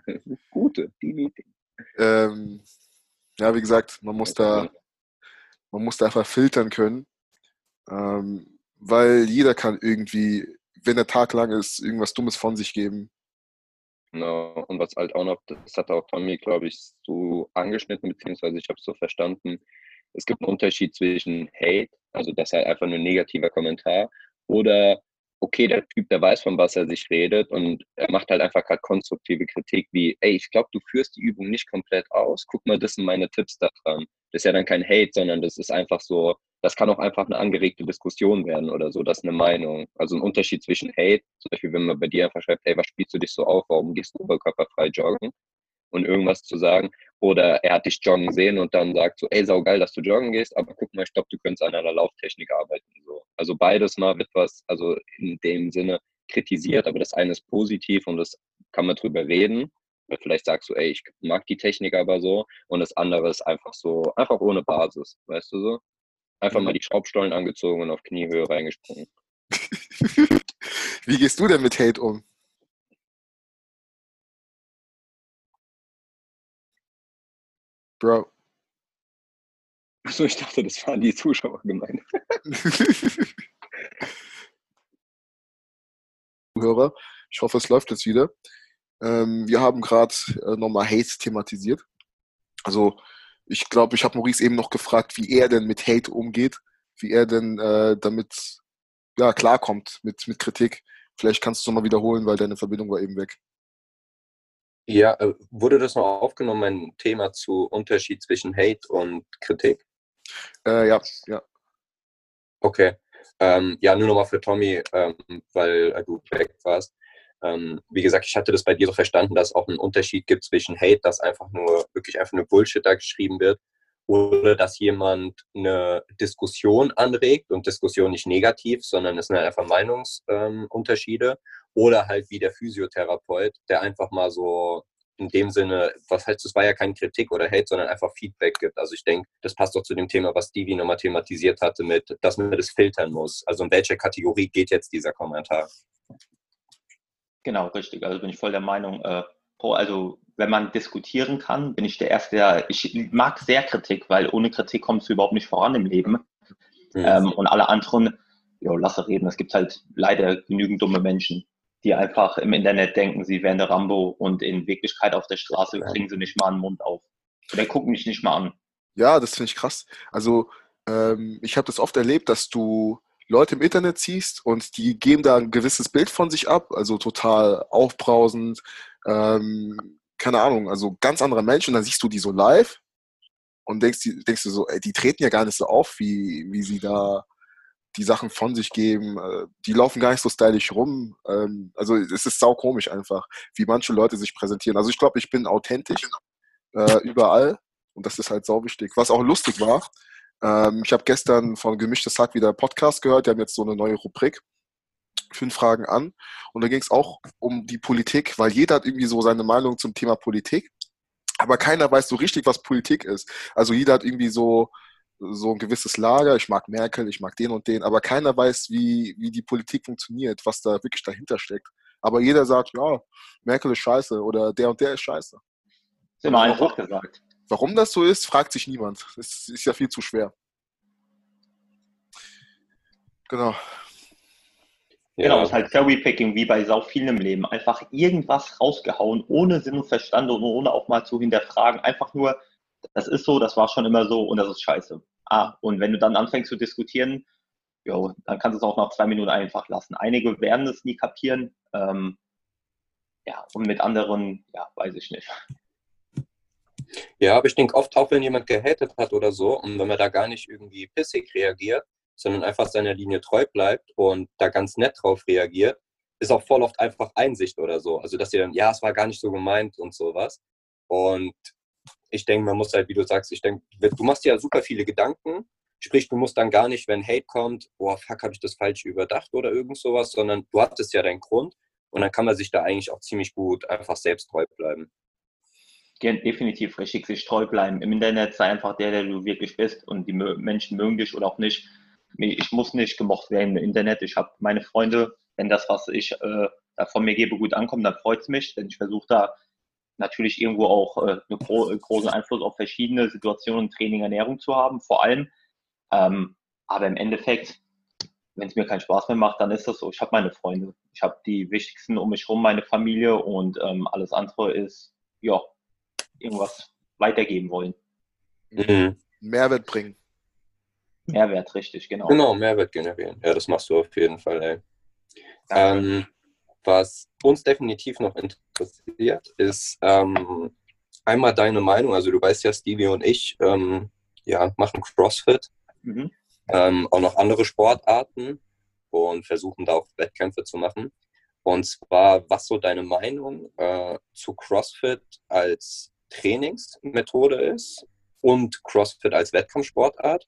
Gute, die Meeting. Ähm, ja, wie gesagt, man muss da, man muss da einfach filtern können, ähm, weil jeder kann irgendwie, wenn der Tag lang ist, irgendwas Dummes von sich geben. Genau. Und was halt auch noch, das hat auch Tommy, glaube ich, so angeschnitten, beziehungsweise ich habe es so verstanden, es gibt einen Unterschied zwischen Hate, also das ist halt einfach nur ein negativer Kommentar, oder okay, der Typ, der weiß, von was er sich redet und er macht halt einfach gerade konstruktive Kritik wie, ey, ich glaube, du führst die Übung nicht komplett aus. Guck mal, das sind meine Tipps da dran. Das ist ja dann kein Hate, sondern das ist einfach so, das kann auch einfach eine angeregte Diskussion werden oder so, das ist eine Meinung. Also ein Unterschied zwischen Hate, zum Beispiel, wenn man bei dir einfach schreibt, ey, was spielst du dich so auf, warum gehst du oberkörperfrei joggen? Und irgendwas zu sagen. Oder er hat dich joggen sehen und dann sagt so, ey, sau geil, dass du joggen gehst, aber guck mal, ich glaube, du könntest an einer Lauftechnik arbeiten. So. Also beides mal wird was, also in dem Sinne kritisiert, aber das eine ist positiv und das kann man drüber reden. Vielleicht sagst du, ey, ich mag die Technik aber so. Und das andere ist einfach so, einfach ohne Basis, weißt du so? Einfach mal die Schraubstollen angezogen und auf Kniehöhe reingesprungen. Wie gehst du denn mit Hate um? Bro. Achso, ich dachte, das waren die Zuschauer gemeint. Hörer, ich hoffe, es läuft jetzt wieder. Ähm, wir haben gerade äh, nochmal Hate thematisiert. Also, ich glaube, ich habe Maurice eben noch gefragt, wie er denn mit Hate umgeht, wie er denn äh, damit ja, klarkommt mit, mit Kritik. Vielleicht kannst du mal wiederholen, weil deine Verbindung war eben weg. Ja, äh, wurde das noch aufgenommen, ein Thema zu Unterschied zwischen Hate und Kritik? Äh, ja, ja. Okay. Ähm, ja, nur nochmal für Tommy, ähm, weil äh, du weg warst. Ähm, wie gesagt, ich hatte das bei dir so verstanden, dass es auch einen Unterschied gibt zwischen Hate, dass einfach nur wirklich einfach nur Bullshit da geschrieben wird, oder dass jemand eine Diskussion anregt und Diskussion nicht negativ, sondern es sind halt einfach Meinungsunterschiede. Oder halt wie der Physiotherapeut, der einfach mal so in dem Sinne, was heißt, es war ja keine Kritik oder Hate, sondern einfach Feedback gibt. Also ich denke, das passt doch zu dem Thema, was Stevie nochmal thematisiert hatte, mit, dass man das filtern muss. Also in welche Kategorie geht jetzt dieser Kommentar? Genau, richtig. Also bin ich voll der Meinung, äh, also wenn man diskutieren kann, bin ich der Erste, der, ich mag sehr Kritik, weil ohne Kritik kommst du überhaupt nicht voran im Leben. Mhm. Ähm, und alle anderen, jo, lasse reden. Es gibt halt leider genügend dumme Menschen, die einfach im Internet denken, sie wären der Rambo und in Wirklichkeit auf der Straße kriegen sie nicht mal einen Mund auf. Oder gucken mich nicht mal an. Ja, das finde ich krass. Also ähm, ich habe das oft erlebt, dass du Leute im Internet siehst und die geben da ein gewisses Bild von sich ab, also total aufbrausend, ähm, keine Ahnung, also ganz andere Menschen, dann siehst du die so live und denkst, denkst du so, ey, die treten ja gar nicht so auf, wie, wie sie da die Sachen von sich geben. Äh, die laufen gar nicht so stylisch rum. Ähm, also es ist sau komisch einfach, wie manche Leute sich präsentieren. Also ich glaube, ich bin authentisch äh, überall und das ist halt sau wichtig. Was auch lustig war, ähm, ich habe gestern von Gemischtes Hack wieder Podcast gehört, die haben jetzt so eine neue Rubrik. Fünf Fragen an. Und da ging es auch um die Politik, weil jeder hat irgendwie so seine Meinung zum Thema Politik. Aber keiner weiß so richtig, was Politik ist. Also jeder hat irgendwie so, so ein gewisses Lager, ich mag Merkel, ich mag den und den, aber keiner weiß, wie, wie die Politik funktioniert, was da wirklich dahinter steckt. Aber jeder sagt, ja, Merkel ist scheiße oder der und der ist scheiße. Ist immer einfach gesagt. Warum das so ist, fragt sich niemand. Das ist ja viel zu schwer. Genau. Genau, ja. ist halt Cherry-Picking wie bei sau vielen im Leben. Einfach irgendwas rausgehauen, ohne Sinn und Verstand und ohne auch mal zu hinterfragen. Einfach nur, das ist so, das war schon immer so und das ist scheiße. Ah, und wenn du dann anfängst zu diskutieren, jo, dann kannst du es auch nach zwei Minuten einfach lassen. Einige werden es nie kapieren. Ähm, ja, und mit anderen, ja, weiß ich nicht. Ja, aber ich denke oft auch, wenn jemand gehatet hat oder so und wenn man da gar nicht irgendwie pissig reagiert, sondern einfach seiner Linie treu bleibt und da ganz nett drauf reagiert, ist auch voll oft einfach Einsicht oder so. Also, dass ihr dann, ja, es war gar nicht so gemeint und sowas. Und ich denke, man muss halt, wie du sagst, ich denke, du machst dir ja super viele Gedanken. Sprich, du musst dann gar nicht, wenn Hate kommt, boah, fuck, habe ich das falsch überdacht oder irgend sowas, sondern du hattest ja deinen Grund und dann kann man sich da eigentlich auch ziemlich gut einfach selbst treu bleiben. Definitiv richtig sich treu bleiben. Im Internet sei einfach der, der du wirklich bist und die Menschen mögen dich oder auch nicht ich muss nicht gemocht werden im Internet. Ich habe meine Freunde, wenn das, was ich äh, von mir gebe, gut ankommt, dann freut es mich, denn ich versuche da natürlich irgendwo auch äh, einen gro großen Einfluss auf verschiedene Situationen, Training, Ernährung zu haben, vor allem. Ähm, aber im Endeffekt, wenn es mir keinen Spaß mehr macht, dann ist das so. Ich habe meine Freunde. Ich habe die wichtigsten um mich herum, meine Familie und ähm, alles andere ist, ja, irgendwas weitergeben wollen. Mhm. Mehrwert bringen. Mehrwert, richtig, genau. Genau, Mehrwert generieren. Ja, das machst du auf jeden Fall, ey. Ähm, was uns definitiv noch interessiert, ist ähm, einmal deine Meinung. Also du weißt ja, Stevie und ich ähm, ja, machen CrossFit, mhm. Ähm, auch noch andere Sportarten und versuchen da auch Wettkämpfe zu machen. Und zwar, was so deine Meinung äh, zu CrossFit als Trainingsmethode ist und CrossFit als Wettkampfsportart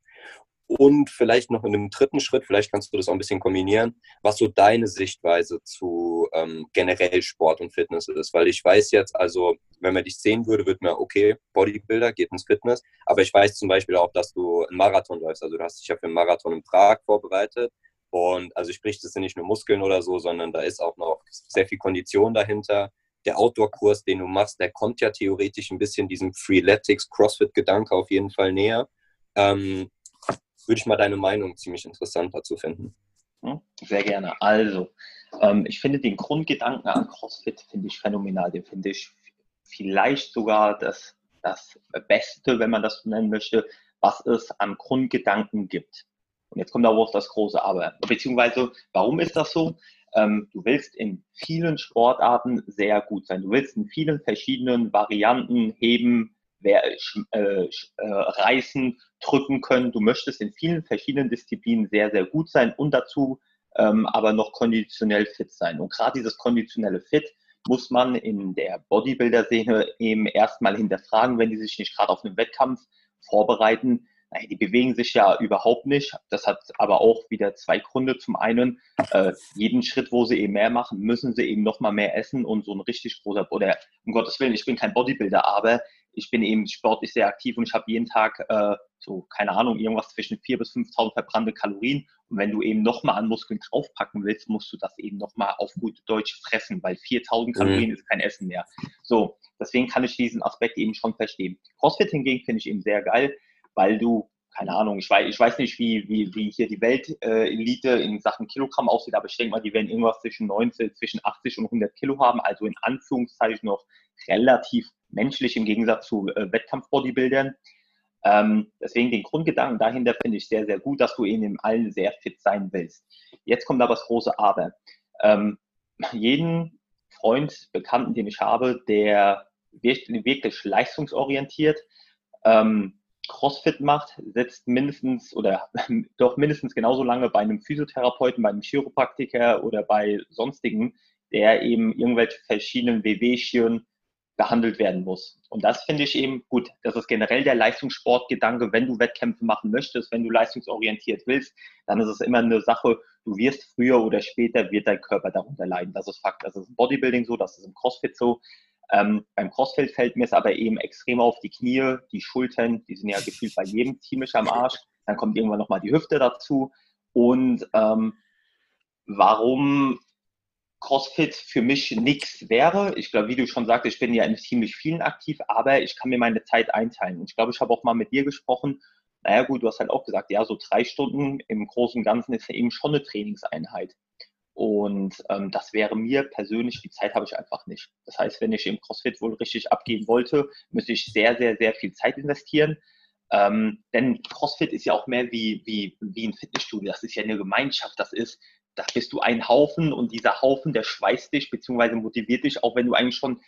und vielleicht noch in einem dritten Schritt, vielleicht kannst du das auch ein bisschen kombinieren, was so deine Sichtweise zu ähm, generell Sport und Fitness ist. Weil ich weiß jetzt, also wenn man dich sehen würde, würde man, okay, Bodybuilder geht ins Fitness. Aber ich weiß zum Beispiel auch, dass du einen Marathon läufst. Also du hast dich ja für einen Marathon im Prag vorbereitet. Und also sprich, das sind nicht nur Muskeln oder so, sondern da ist auch noch sehr viel Kondition dahinter. Der Outdoor-Kurs, den du machst, der kommt ja theoretisch ein bisschen diesem Freeletics, CrossFit-Gedanke auf jeden Fall näher. Ähm, würde ich mal deine Meinung ziemlich interessant dazu finden. Hm, sehr gerne. Also, ähm, ich finde den Grundgedanken an CrossFit finde ich phänomenal. Den finde ich vielleicht sogar das, das Beste, wenn man das so nennen möchte, was es am Grundgedanken gibt. Und jetzt kommt aber auch das große Aber. Beziehungsweise, warum ist das so? Ähm, du willst in vielen Sportarten sehr gut sein. Du willst in vielen verschiedenen Varianten heben, äh, äh, reißen, drücken können. Du möchtest in vielen verschiedenen Disziplinen sehr, sehr gut sein und dazu ähm, aber noch konditionell fit sein. Und gerade dieses konditionelle Fit muss man in der Bodybuilder-Szene eben erstmal hinterfragen, wenn die sich nicht gerade auf einen Wettkampf vorbereiten. Naja, die bewegen sich ja überhaupt nicht. Das hat aber auch wieder zwei Gründe. Zum einen, äh, jeden Schritt, wo sie eben mehr machen, müssen sie eben noch mal mehr essen und so ein richtig großer, oder um Gottes Willen, ich bin kein Bodybuilder, aber ich bin eben sportlich sehr aktiv und ich habe jeden Tag äh, so, keine Ahnung, irgendwas zwischen 4.000 bis 5.000 verbrannte Kalorien. Und wenn du eben nochmal an Muskeln draufpacken willst, musst du das eben nochmal auf gut Deutsch fressen, weil 4.000 mhm. Kalorien ist kein Essen mehr. So, deswegen kann ich diesen Aspekt eben schon verstehen. CrossFit hingegen finde ich eben sehr geil, weil du keine Ahnung, ich weiß, ich weiß nicht, wie, wie, wie hier die Weltelite äh, in Sachen Kilogramm aussieht, aber ich denke mal, die werden irgendwas zwischen 90, zwischen 80 und 100 Kilo haben, also in Anführungszeichen noch relativ menschlich im Gegensatz zu äh, Wettkampf-Bodybuildern. Ähm, deswegen den Grundgedanken dahinter finde ich sehr, sehr gut, dass du eben in allen sehr fit sein willst. Jetzt kommt aber das große Aber. Ähm, jeden Freund, Bekannten, den ich habe, der wirklich leistungsorientiert ähm, CrossFit macht, setzt mindestens oder doch mindestens genauso lange bei einem Physiotherapeuten, bei einem Chiropraktiker oder bei sonstigen, der eben irgendwelche verschiedenen Wehwehchen behandelt werden muss. Und das finde ich eben gut. Das ist generell der Leistungssportgedanke. Wenn du Wettkämpfe machen möchtest, wenn du leistungsorientiert willst, dann ist es immer eine Sache, du wirst früher oder später wird dein Körper darunter leiden. Das ist Fakt. Das ist im Bodybuilding so, das ist im CrossFit so. Ähm, beim Crossfit fällt mir es aber eben extrem auf die Knie, die Schultern, die sind ja gefühlt bei jedem ziemlich am Arsch. Dann kommt irgendwann nochmal die Hüfte dazu. Und ähm, warum CrossFit für mich nichts wäre. Ich glaube, wie du schon sagst, ich bin ja in ziemlich vielen aktiv, aber ich kann mir meine Zeit einteilen. Und ich glaube, ich habe auch mal mit dir gesprochen. Naja, gut, du hast halt auch gesagt, ja, so drei Stunden im Großen und Ganzen ist ja eben schon eine Trainingseinheit. Und ähm, das wäre mir persönlich, die Zeit habe ich einfach nicht. Das heißt, wenn ich im CrossFit wohl richtig abgehen wollte, müsste ich sehr, sehr, sehr viel Zeit investieren. Ähm, denn CrossFit ist ja auch mehr wie, wie, wie ein Fitnessstudio. Das ist ja eine Gemeinschaft. Das ist, da bist du ein Haufen und dieser Haufen, der schweißt dich bzw. motiviert dich, auch wenn du eigentlich schon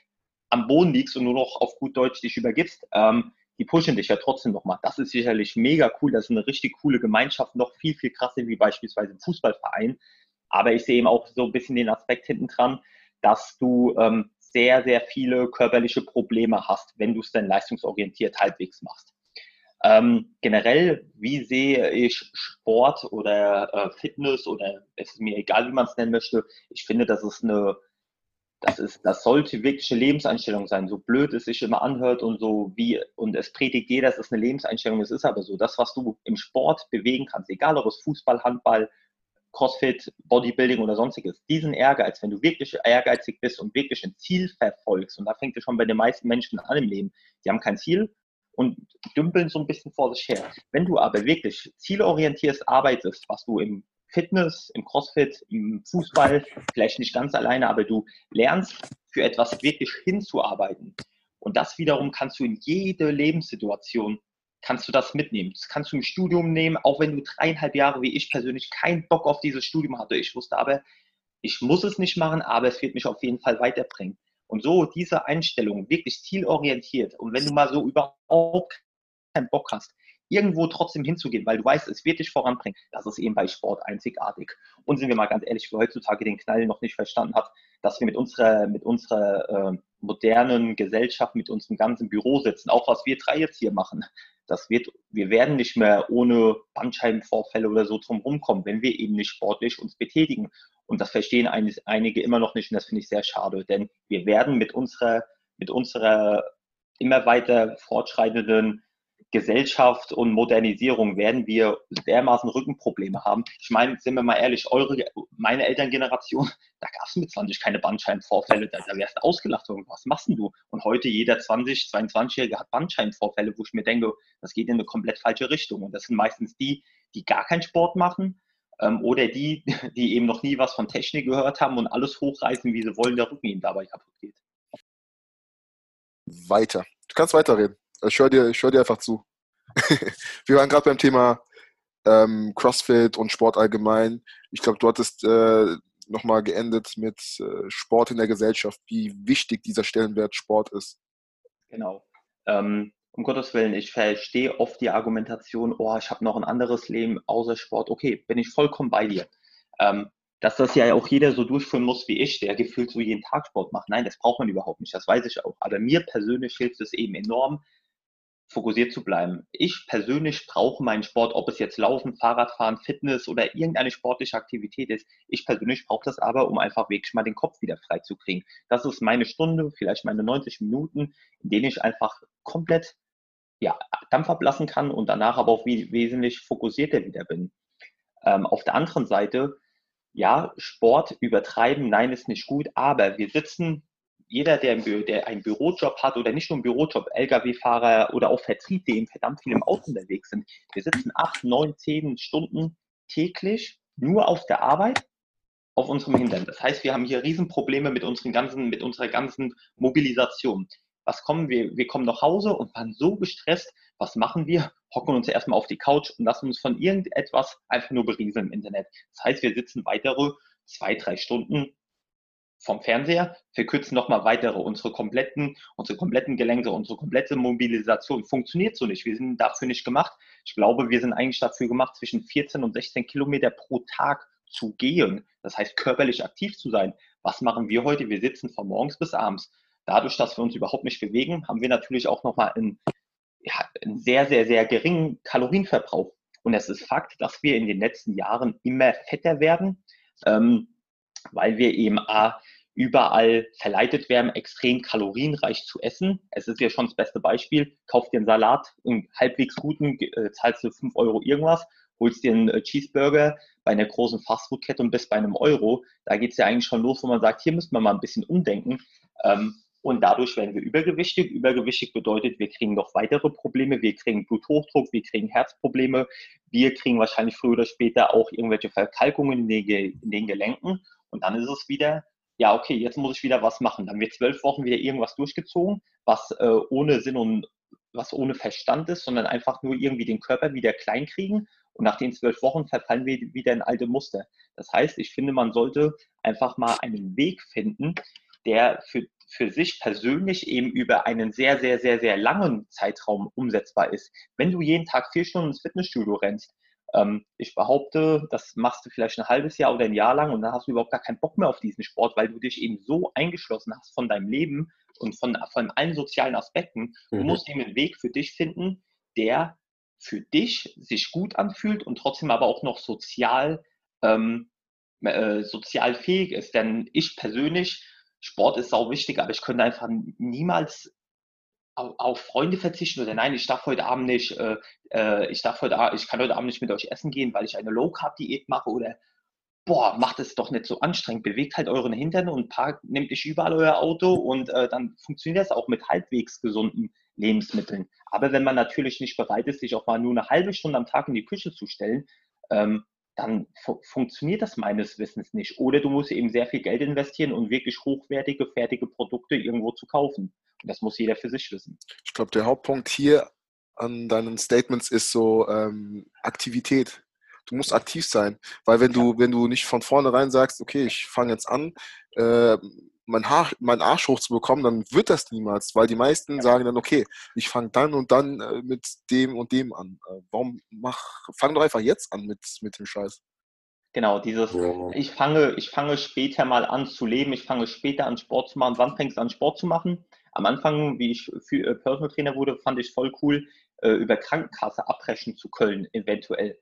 am Boden liegst und nur noch auf gut Deutsch dich übergibst. Ähm, die pushen dich ja trotzdem nochmal. Das ist sicherlich mega cool. Das ist eine richtig coole Gemeinschaft, noch viel, viel krasser wie beispielsweise im Fußballverein. Aber ich sehe eben auch so ein bisschen den Aspekt hinten dran, dass du ähm, sehr, sehr viele körperliche Probleme hast, wenn du es dann leistungsorientiert halbwegs machst. Ähm, generell, wie sehe ich Sport oder äh, Fitness oder es ist mir egal, wie man es nennen möchte. Ich finde, das ist eine, das ist, das sollte wirklich eine Lebenseinstellung sein. So blöd es sich immer anhört und so wie, und es predigt jeder, das ist eine Lebenseinstellung. Es ist aber so, das, was du im Sport bewegen kannst, egal ob es Fußball, Handball, Crossfit, Bodybuilding oder sonstiges, diesen Ehrgeiz, wenn du wirklich ehrgeizig bist und wirklich ein Ziel verfolgst, und da fängt es schon bei den meisten Menschen an im Leben, die haben kein Ziel, und dümpeln so ein bisschen vor sich her. Wenn du aber wirklich zielorientiert arbeitest, was du im Fitness, im CrossFit, im Fußball, vielleicht nicht ganz alleine, aber du lernst für etwas wirklich hinzuarbeiten. Und das wiederum kannst du in jede Lebenssituation, kannst du das mitnehmen. Das kannst du im Studium nehmen, auch wenn du dreieinhalb Jahre wie ich persönlich keinen Bock auf dieses Studium hatte. Ich wusste aber, ich muss es nicht machen, aber es wird mich auf jeden Fall weiterbringen. Und so diese Einstellung, wirklich zielorientiert. Und wenn du mal so überhaupt keinen Bock hast, irgendwo trotzdem hinzugehen, weil du weißt, es wird dich voranbringen, das ist eben bei Sport einzigartig. Und sind wir mal ganz ehrlich, wer heutzutage den Knall noch nicht verstanden hat, dass wir mit unserer, mit unserer äh, modernen Gesellschaft, mit unserem ganzen Büro sitzen, auch was wir drei jetzt hier machen, das wird, wir werden nicht mehr ohne Bandscheibenvorfälle oder so drum rumkommen, wenn wir eben nicht sportlich uns betätigen. Und das verstehen einige immer noch nicht und das finde ich sehr schade, denn wir werden mit unserer, mit unserer immer weiter fortschreitenden Gesellschaft und Modernisierung werden wir dermaßen Rückenprobleme haben. Ich meine, sind wir mal ehrlich, eure, meine Elterngeneration, da gab es mit 20 keine Bandscheibenvorfälle, da, da wärst du ausgelacht, was machst du? Und heute jeder 20, 22-Jährige hat Bandscheibenvorfälle, wo ich mir denke, das geht in eine komplett falsche Richtung. Und das sind meistens die, die gar keinen Sport machen ähm, oder die, die eben noch nie was von Technik gehört haben und alles hochreißen, wie sie wollen, der Rücken ihnen dabei kaputt geht. Weiter. Du kannst weiterreden. Ich höre dir, hör dir einfach zu. Wir waren gerade beim Thema ähm, CrossFit und Sport allgemein. Ich glaube, du hattest äh, nochmal geendet mit äh, Sport in der Gesellschaft, wie wichtig dieser Stellenwert Sport ist. Genau. Ähm, um Gottes Willen, ich verstehe oft die Argumentation, oh, ich habe noch ein anderes Leben außer Sport. Okay, bin ich vollkommen bei dir. Ähm, dass das ja auch jeder so durchführen muss wie ich, der gefühlt so jeden Tag Sport macht. Nein, das braucht man überhaupt nicht, das weiß ich auch. Aber mir persönlich hilft es eben enorm, fokussiert zu bleiben. Ich persönlich brauche meinen Sport, ob es jetzt Laufen, Fahrradfahren, Fitness oder irgendeine sportliche Aktivität ist. Ich persönlich brauche das aber, um einfach wirklich mal den Kopf wieder frei zu kriegen. Das ist meine Stunde, vielleicht meine 90 Minuten, in denen ich einfach komplett ja, Dampf ablassen kann und danach aber auch wesentlich fokussierter wieder bin. Ähm, auf der anderen Seite, ja, Sport übertreiben, nein, ist nicht gut, aber wir sitzen, jeder, der, einen Bürojob hat oder nicht nur einen Bürojob, Lkw-Fahrer oder auch Vertrieb, die eben verdammt viel im Auto unterwegs sind, wir sitzen acht, neun, zehn Stunden täglich nur auf der Arbeit auf unserem Hintern. Das heißt, wir haben hier Riesenprobleme mit, unseren ganzen, mit unserer ganzen Mobilisation was kommen wir? Wir kommen nach Hause und waren so gestresst. Was machen wir? Hocken uns erstmal auf die Couch und lassen uns von irgendetwas einfach nur berieseln im Internet. Das heißt, wir sitzen weitere zwei, drei Stunden vom Fernseher, verkürzen nochmal weitere unsere kompletten, unsere kompletten Gelenke, unsere komplette Mobilisation funktioniert so nicht. Wir sind dafür nicht gemacht. Ich glaube, wir sind eigentlich dafür gemacht, zwischen 14 und 16 Kilometer pro Tag zu gehen. Das heißt, körperlich aktiv zu sein. Was machen wir heute? Wir sitzen von morgens bis abends. Dadurch, dass wir uns überhaupt nicht bewegen, haben wir natürlich auch nochmal einen, ja, einen sehr, sehr, sehr geringen Kalorienverbrauch. Und es ist Fakt, dass wir in den letzten Jahren immer fetter werden, ähm, weil wir eben A, überall verleitet werden, extrem kalorienreich zu essen. Es ist ja schon das beste Beispiel. Kauf dir einen Salat, einen halbwegs guten, äh, zahlst du 5 Euro irgendwas, holst dir einen äh, Cheeseburger bei einer großen Fastfood-Kette und bist bei einem Euro. Da geht es ja eigentlich schon los, wo man sagt, hier müssen wir mal ein bisschen umdenken. Ähm, und dadurch werden wir übergewichtig. Übergewichtig bedeutet, wir kriegen noch weitere Probleme. Wir kriegen Bluthochdruck, wir kriegen Herzprobleme. Wir kriegen wahrscheinlich früher oder später auch irgendwelche Verkalkungen in den, in den Gelenken. Und dann ist es wieder, ja, okay, jetzt muss ich wieder was machen. Dann wird zwölf Wochen wieder irgendwas durchgezogen, was äh, ohne Sinn und was ohne Verstand ist, sondern einfach nur irgendwie den Körper wieder klein kriegen. Und nach den zwölf Wochen verfallen wir wieder in alte Muster. Das heißt, ich finde, man sollte einfach mal einen Weg finden, der für für sich persönlich eben über einen sehr, sehr, sehr, sehr langen Zeitraum umsetzbar ist. Wenn du jeden Tag vier Stunden ins Fitnessstudio rennst, ähm, ich behaupte, das machst du vielleicht ein halbes Jahr oder ein Jahr lang und dann hast du überhaupt gar keinen Bock mehr auf diesen Sport, weil du dich eben so eingeschlossen hast von deinem Leben und von, von allen sozialen Aspekten. Mhm. Du musst eben einen Weg für dich finden, der für dich sich gut anfühlt und trotzdem aber auch noch sozial, ähm, äh, sozial fähig ist. Denn ich persönlich Sport ist sau wichtig, aber ich könnte einfach niemals auf, Freunde verzichten oder nein, ich darf heute Abend nicht, äh, äh ich darf heute, ich kann heute Abend nicht mit euch essen gehen, weil ich eine Low Carb Diät mache oder boah, macht es doch nicht so anstrengend, bewegt halt euren Hintern und parkt, nehmt euch überall euer Auto und äh, dann funktioniert das auch mit halbwegs gesunden Lebensmitteln. Aber wenn man natürlich nicht bereit ist, sich auch mal nur eine halbe Stunde am Tag in die Küche zu stellen, ähm, dann fu funktioniert das meines Wissens nicht. Oder du musst eben sehr viel Geld investieren, um wirklich hochwertige, fertige Produkte irgendwo zu kaufen. Das muss jeder für sich wissen. Ich glaube, der Hauptpunkt hier an deinen Statements ist so ähm, Aktivität. Du musst aktiv sein, weil wenn du, wenn du nicht von vornherein sagst, okay, ich fange jetzt an, äh, mein, Haar, mein Arsch hochzubekommen, dann wird das niemals, weil die meisten sagen dann, okay, ich fange dann und dann äh, mit dem und dem an. Äh, warum mach, fang doch einfach jetzt an mit, mit dem Scheiß. Genau, dieses, ja. ich fange, ich fange später mal an zu leben, ich fange später an Sport zu machen. Wann fängst du an Sport zu machen? Am Anfang, wie ich für äh, Personal Trainer wurde, fand ich voll cool, äh, über Krankenkasse abbrechen zu können, eventuell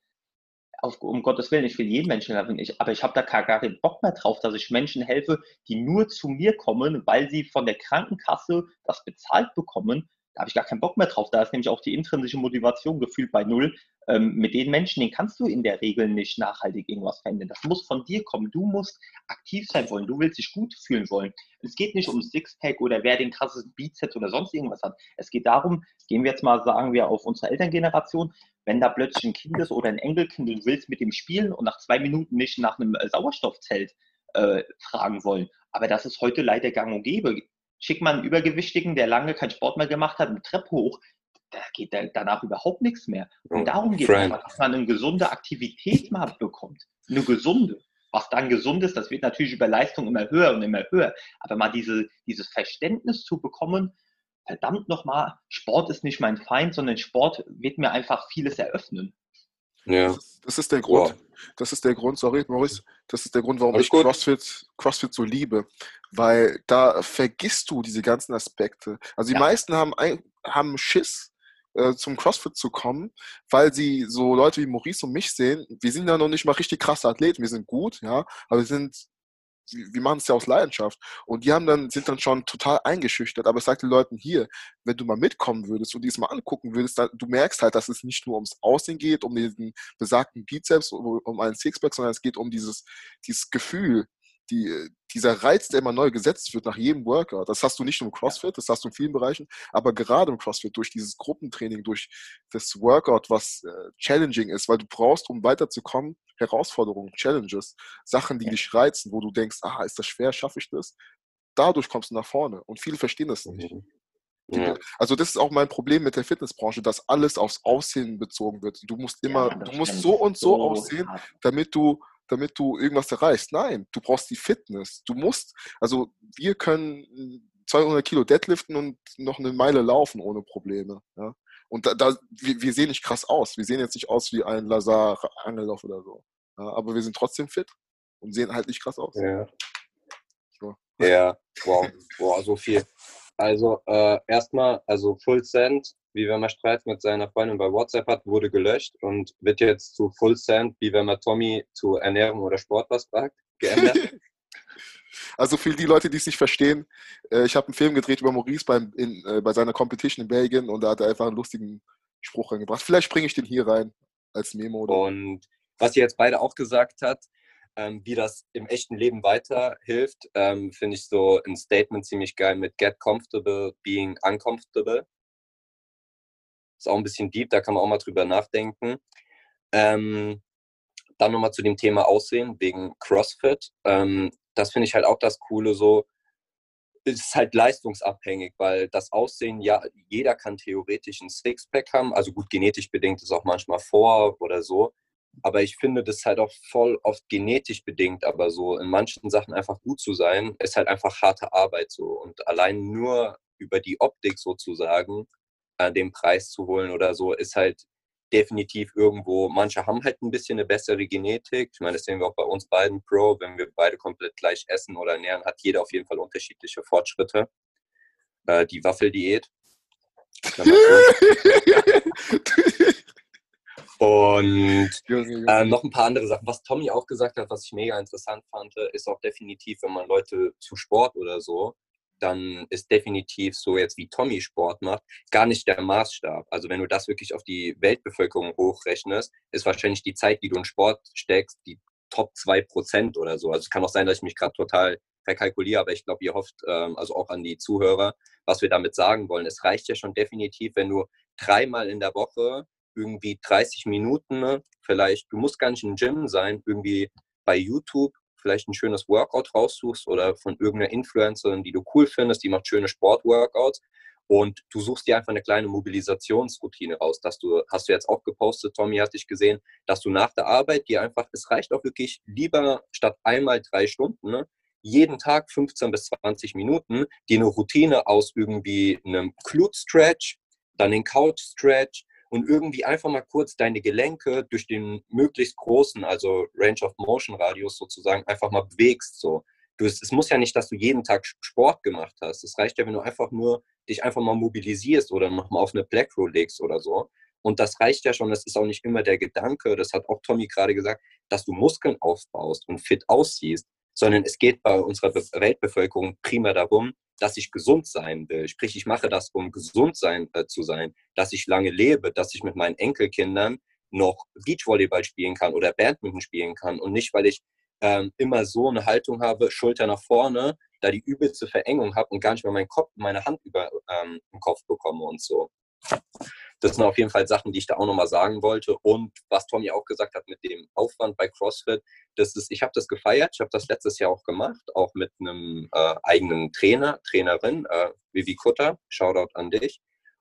auf, um Gottes Willen, ich will jedem Menschen helfen, ich, aber ich habe da gar keinen Bock mehr drauf, dass ich Menschen helfe, die nur zu mir kommen, weil sie von der Krankenkasse das bezahlt bekommen. Da habe ich gar keinen Bock mehr drauf. Da ist nämlich auch die intrinsische Motivation gefühlt bei Null. Ähm, mit den Menschen, den kannst du in der Regel nicht nachhaltig irgendwas verändern. Das muss von dir kommen. Du musst aktiv sein wollen. Du willst dich gut fühlen wollen. Es geht nicht um Sixpack oder wer den krassesten Bizeps oder sonst irgendwas hat. Es geht darum, gehen wir jetzt mal, sagen wir, auf unsere Elterngeneration, wenn da plötzlich ein Kind ist oder ein Enkelkind und du willst mit dem spielen und nach zwei Minuten nicht nach einem äh, Sauerstoffzelt äh, fragen wollen. Aber das ist heute leider gang und gäbe. Schick mal einen Übergewichtigen, der lange keinen Sport mehr gemacht hat, eine Treppe hoch, da geht danach überhaupt nichts mehr. Und darum geht es, dass man eine gesunde Aktivität mal bekommt. Eine gesunde. Was dann gesund ist, das wird natürlich über Leistung immer höher und immer höher. Aber mal diese, dieses Verständnis zu bekommen, verdammt nochmal, Sport ist nicht mein Feind, sondern Sport wird mir einfach vieles eröffnen. Ja. Das ist, das ist der Grund. Wow. Das ist der Grund, sorry, Maurice, das ist der Grund, warum Alles ich CrossFit, CrossFit so liebe. Weil da vergisst du diese ganzen Aspekte. Also die ja. meisten haben, haben Schiss, äh, zum CrossFit zu kommen, weil sie so Leute wie Maurice und mich sehen. Wir sind ja noch nicht mal richtig krasse Athleten. Wir sind gut, ja, aber wir sind wir machen es ja aus Leidenschaft. Und die haben dann, sind dann schon total eingeschüchtert. Aber ich sage den Leuten hier, wenn du mal mitkommen würdest und dies mal angucken würdest, dann, du merkst halt, dass es nicht nur ums Aussehen geht, um diesen besagten Bizeps, um, um einen Sixpack, sondern es geht um dieses, dieses Gefühl, die, dieser Reiz, der immer neu gesetzt wird nach jedem Workout, das hast du nicht nur im CrossFit, das hast du in vielen Bereichen, aber gerade im CrossFit durch dieses Gruppentraining, durch das Workout, was äh, challenging ist, weil du brauchst, um weiterzukommen, Herausforderungen, Challenges, Sachen, die dich reizen, wo du denkst, ah, ist das schwer, schaffe ich das? Dadurch kommst du nach vorne und viele verstehen das nicht. Mhm. Ja. Also das ist auch mein Problem mit der Fitnessbranche, dass alles aufs Aussehen bezogen wird. Du musst immer, ja, du musst so und so, so aussehen, damit du damit du irgendwas erreichst. Nein, du brauchst die Fitness. Du musst, also wir können 200 Kilo deadliften und noch eine Meile laufen ohne Probleme. Ja? Und da, da wir, wir, sehen nicht krass aus. Wir sehen jetzt nicht aus wie ein Lazar Angellauf oder so. Ja? Aber wir sind trotzdem fit und sehen halt nicht krass aus. Ja, so. ja. wow, wow, so viel. Also äh, erstmal, also Full Send wie wenn man Streit mit seiner Freundin bei WhatsApp hat, wurde gelöscht und wird jetzt zu Full Send, wie wenn man Tommy zu Ernährung oder Sport was fragt, geändert. Also für die Leute, die es nicht verstehen, äh, ich habe einen Film gedreht über Maurice beim, in, äh, bei seiner Competition in Belgien und da hat er einfach einen lustigen Spruch reingebracht. Vielleicht bringe ich den hier rein als Memo. Oder? Und was ihr jetzt beide auch gesagt habt, ähm, wie das im echten Leben weiterhilft, ähm, finde ich so ein Statement ziemlich geil mit Get comfortable being uncomfortable. Ist auch ein bisschen deep, da kann man auch mal drüber nachdenken. Ähm, dann nochmal zu dem Thema Aussehen wegen CrossFit. Ähm, das finde ich halt auch das Coole so. Ist halt leistungsabhängig, weil das Aussehen, ja, jeder kann theoretisch ein Sixpack haben. Also gut, genetisch bedingt ist auch manchmal vor oder so. Aber ich finde das halt auch voll oft genetisch bedingt, aber so in manchen Sachen einfach gut zu sein, ist halt einfach harte Arbeit so. Und allein nur über die Optik sozusagen äh, den Preis zu holen oder so, ist halt definitiv irgendwo, manche haben halt ein bisschen eine bessere Genetik. Ich meine, das sehen wir auch bei uns beiden Pro. Wenn wir beide komplett gleich essen oder ernähren, hat jeder auf jeden Fall unterschiedliche Fortschritte. Äh, die Waffeldiät. Und äh, noch ein paar andere Sachen. Was Tommy auch gesagt hat, was ich mega interessant fand, ist auch definitiv, wenn man Leute zu Sport oder so, dann ist definitiv so jetzt wie Tommy Sport macht, gar nicht der Maßstab. Also wenn du das wirklich auf die Weltbevölkerung hochrechnest, ist wahrscheinlich die Zeit, die du in Sport steckst, die Top 2% oder so. Also es kann auch sein, dass ich mich gerade total verkalkuliere, aber ich glaube, ihr hofft, ähm, also auch an die Zuhörer, was wir damit sagen wollen. Es reicht ja schon definitiv, wenn du dreimal in der Woche irgendwie 30 Minuten, ne, vielleicht, du musst gar nicht im Gym sein, irgendwie bei YouTube vielleicht ein schönes Workout raussuchst oder von irgendeiner Influencerin, die du cool findest, die macht schöne Sportworkouts und du suchst dir einfach eine kleine Mobilisationsroutine raus, dass du, hast du jetzt auch gepostet, Tommy, hast dich gesehen, dass du nach der Arbeit dir einfach, es reicht auch wirklich lieber statt einmal drei Stunden, ne, jeden Tag 15 bis 20 Minuten, die eine Routine aus irgendwie einem Glute-Stretch, dann den Couch-Stretch, und irgendwie einfach mal kurz deine Gelenke durch den möglichst großen, also Range of Motion Radius sozusagen, einfach mal bewegst. So. Du, es, es muss ja nicht, dass du jeden Tag Sport gemacht hast. Es reicht ja, wenn du einfach nur dich einfach mal mobilisierst oder nochmal auf eine Black Roll legst oder so. Und das reicht ja schon. Das ist auch nicht immer der Gedanke, das hat auch Tommy gerade gesagt, dass du Muskeln aufbaust und fit aussiehst, sondern es geht bei unserer Weltbevölkerung prima darum, dass ich gesund sein will. Sprich, ich mache das, um gesund sein, äh, zu sein, dass ich lange lebe, dass ich mit meinen Enkelkindern noch Beachvolleyball spielen kann oder Badminton spielen kann und nicht, weil ich ähm, immer so eine Haltung habe, Schulter nach vorne, da die übelste Verengung habe und gar nicht mehr meinen Kopf, meine Hand über ähm, den Kopf bekomme und so. Das sind auf jeden Fall Sachen, die ich da auch nochmal sagen wollte. Und was Tommy auch gesagt hat mit dem Aufwand bei CrossFit, das ist, ich habe das gefeiert. Ich habe das letztes Jahr auch gemacht, auch mit einem äh, eigenen Trainer, Trainerin, äh, Vivi Kutter. Shoutout an dich.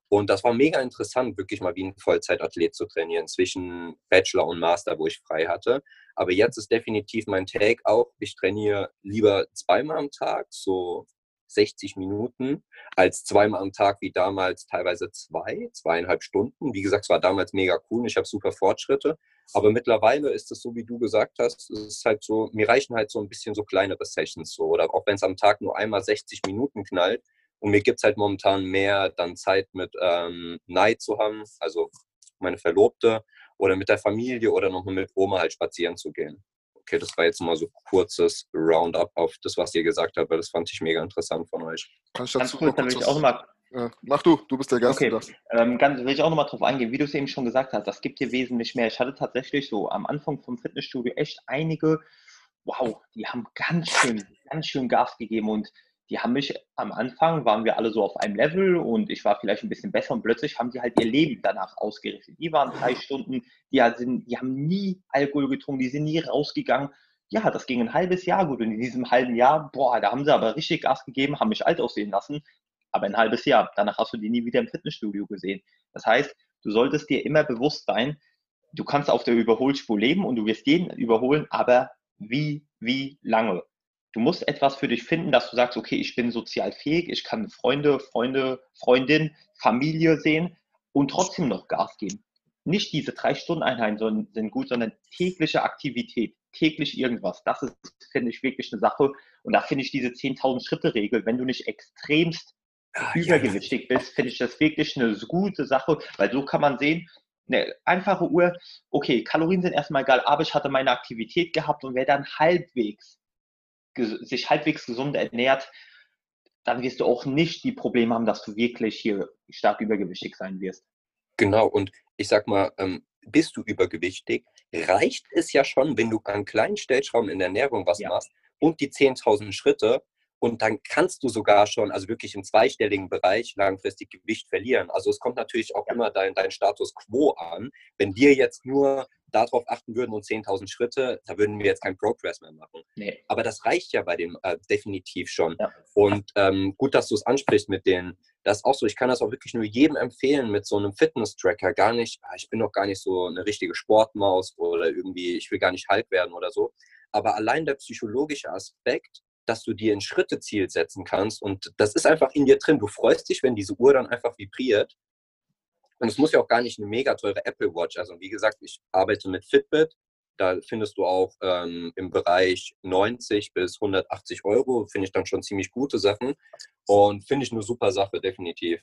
Und das war mega interessant, wirklich mal wie ein Vollzeitathlet zu trainieren, zwischen Bachelor und Master, wo ich frei hatte. Aber jetzt ist definitiv mein Take auch, ich trainiere lieber zweimal am Tag, so 60 Minuten, als zweimal am Tag wie damals teilweise zwei, zweieinhalb Stunden. Wie gesagt, es war damals mega cool ich habe super Fortschritte. Aber mittlerweile ist es so, wie du gesagt hast, es ist halt so, mir reichen halt so ein bisschen so kleinere Sessions so. Oder auch wenn es am Tag nur einmal 60 Minuten knallt. Und mir gibt es halt momentan mehr dann Zeit mit ähm, Neid zu haben, also meine Verlobte, oder mit der Familie oder nochmal mit Oma halt spazieren zu gehen. Okay, das war jetzt mal so kurzes Roundup auf das, was ihr gesagt habt, weil das fand ich mega interessant von euch. Kann ich dazu Ganz kurz, dann will ich auch nochmal ja, mach du, du bist der Gast. Okay, ähm, ganz, will ich auch nochmal drauf eingehen, wie du es eben schon gesagt hast, das gibt dir wesentlich mehr. Ich hatte tatsächlich so am Anfang vom Fitnessstudio echt einige, wow, die haben ganz schön, ganz schön Gas gegeben und die haben mich am Anfang, waren wir alle so auf einem Level und ich war vielleicht ein bisschen besser und plötzlich haben die halt ihr Leben danach ausgerichtet. Die waren drei Stunden, die, sind, die haben nie Alkohol getrunken, die sind nie rausgegangen. Ja, das ging ein halbes Jahr gut und in diesem halben Jahr, boah, da haben sie aber richtig Gas gegeben, haben mich alt aussehen lassen, aber ein halbes Jahr. Danach hast du die nie wieder im Fitnessstudio gesehen. Das heißt, du solltest dir immer bewusst sein, du kannst auf der Überholspur leben und du wirst jeden überholen, aber wie, wie lange? Du musst etwas für dich finden, dass du sagst, okay, ich bin sozial fähig, ich kann Freunde, Freunde, Freundin, Familie sehen und trotzdem noch Gas geben. Nicht diese drei Stunden Einheiten sind gut, sondern tägliche Aktivität, täglich irgendwas. Das ist, finde ich, wirklich eine Sache. Und da finde ich diese 10.000 Schritte Regel, wenn du nicht extremst ah, übergewichtig ja. bist, finde ich das wirklich eine gute Sache, weil so kann man sehen, eine einfache Uhr, okay, Kalorien sind erstmal egal, aber ich hatte meine Aktivität gehabt und wer dann halbwegs sich halbwegs gesund ernährt, dann wirst du auch nicht die Probleme haben, dass du wirklich hier stark übergewichtig sein wirst. Genau, und ich sag mal, ähm, bist du übergewichtig, reicht es ja schon, wenn du an kleinen Stellschrauben in der Ernährung was ja. machst und die 10.000 Schritte und dann kannst du sogar schon, also wirklich im zweistelligen Bereich, langfristig Gewicht verlieren. Also es kommt natürlich auch immer dein, dein Status quo an. Wenn wir jetzt nur darauf achten würden und 10.000 Schritte, da würden wir jetzt keinen Progress mehr machen. Nee. Aber das reicht ja bei dem äh, definitiv schon. Ja. Und ähm, gut, dass du es ansprichst mit den, das ist auch so, ich kann das auch wirklich nur jedem empfehlen mit so einem Fitness-Tracker. Gar nicht, ah, ich bin noch gar nicht so eine richtige Sportmaus oder irgendwie, ich will gar nicht halb werden oder so. Aber allein der psychologische Aspekt, dass du dir ein Schritteziel setzen kannst. Und das ist einfach in dir drin. Du freust dich, wenn diese Uhr dann einfach vibriert. Und es muss ja auch gar nicht eine mega teure Apple Watch. Also wie gesagt, ich arbeite mit Fitbit. Da findest du auch ähm, im Bereich 90 bis 180 Euro, finde ich dann schon ziemlich gute Sachen. Und finde ich eine super Sache, definitiv.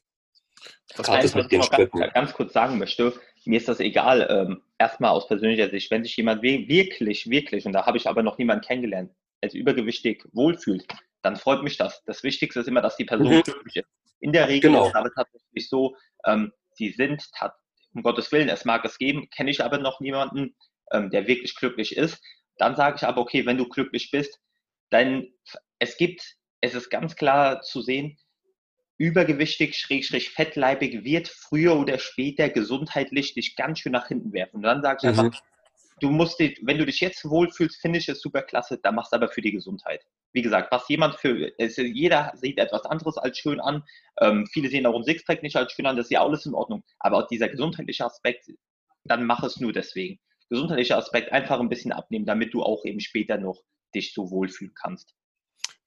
Das heißt, was ich noch ganz, ganz, kurz sagen möchte, mir ist das egal, ähm, erstmal aus persönlicher Sicht, wenn sich jemand wirklich, wirklich, und da habe ich aber noch niemanden kennengelernt, als übergewichtig wohlfühlt, dann freut mich das. Das Wichtigste ist immer, dass die Person mhm. glücklich ist. In der Regel genau. ist es tatsächlich so, ähm, sie sind, um Gottes Willen, es mag es geben, kenne ich aber noch niemanden, ähm, der wirklich glücklich ist. Dann sage ich aber, okay, wenn du glücklich bist, dann es gibt, es ist ganz klar zu sehen, übergewichtig, schrägstrich fettleibig wird früher oder später gesundheitlich dich ganz schön nach hinten werfen. Und dann sage ich mhm. Du musst dich, wenn du dich jetzt wohlfühlst, finde ich es super klasse, dann machst du aber für die Gesundheit. Wie gesagt, was jemand für, es, jeder sieht etwas anderes als schön an. Ähm, viele sehen auch ein Sixpack nicht als schön an, das ist ja alles in Ordnung. Aber auch dieser gesundheitliche Aspekt, dann mach es nur deswegen. Gesundheitlicher Aspekt einfach ein bisschen abnehmen, damit du auch eben später noch dich so wohlfühlen kannst.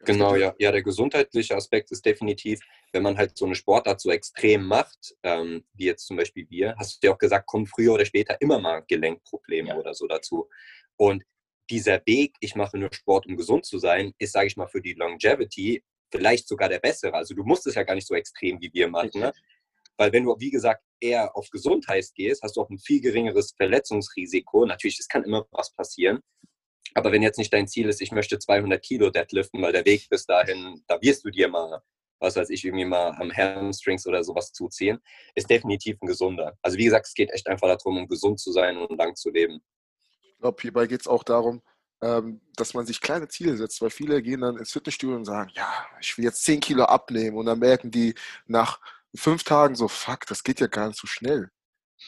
Genau, ja. Ja, der gesundheitliche Aspekt ist definitiv, wenn man halt so eine Sportart so extrem macht, ähm, wie jetzt zum Beispiel wir, hast du ja auch gesagt, kommen früher oder später immer mal Gelenkprobleme ja. oder so dazu. Und dieser Weg, ich mache nur Sport, um gesund zu sein, ist, sage ich mal, für die Longevity vielleicht sogar der bessere. Also du musst es ja gar nicht so extrem wie wir machen. Ne? Weil wenn du, wie gesagt, eher auf Gesundheit gehst, hast du auch ein viel geringeres Verletzungsrisiko. Natürlich, es kann immer was passieren. Aber wenn jetzt nicht dein Ziel ist, ich möchte 200 Kilo deadliften, weil der Weg bis dahin, da wirst du dir mal, was weiß ich, irgendwie mal am Hamstrings oder sowas zuziehen, ist definitiv ein gesunder. Also wie gesagt, es geht echt einfach darum, um gesund zu sein und lang zu leben. Ich glaube, hierbei geht es auch darum, ähm, dass man sich kleine Ziele setzt, weil viele gehen dann ins Fitnessstudio und sagen, ja, ich will jetzt 10 Kilo abnehmen und dann merken die nach fünf Tagen so, fuck, das geht ja gar nicht so schnell.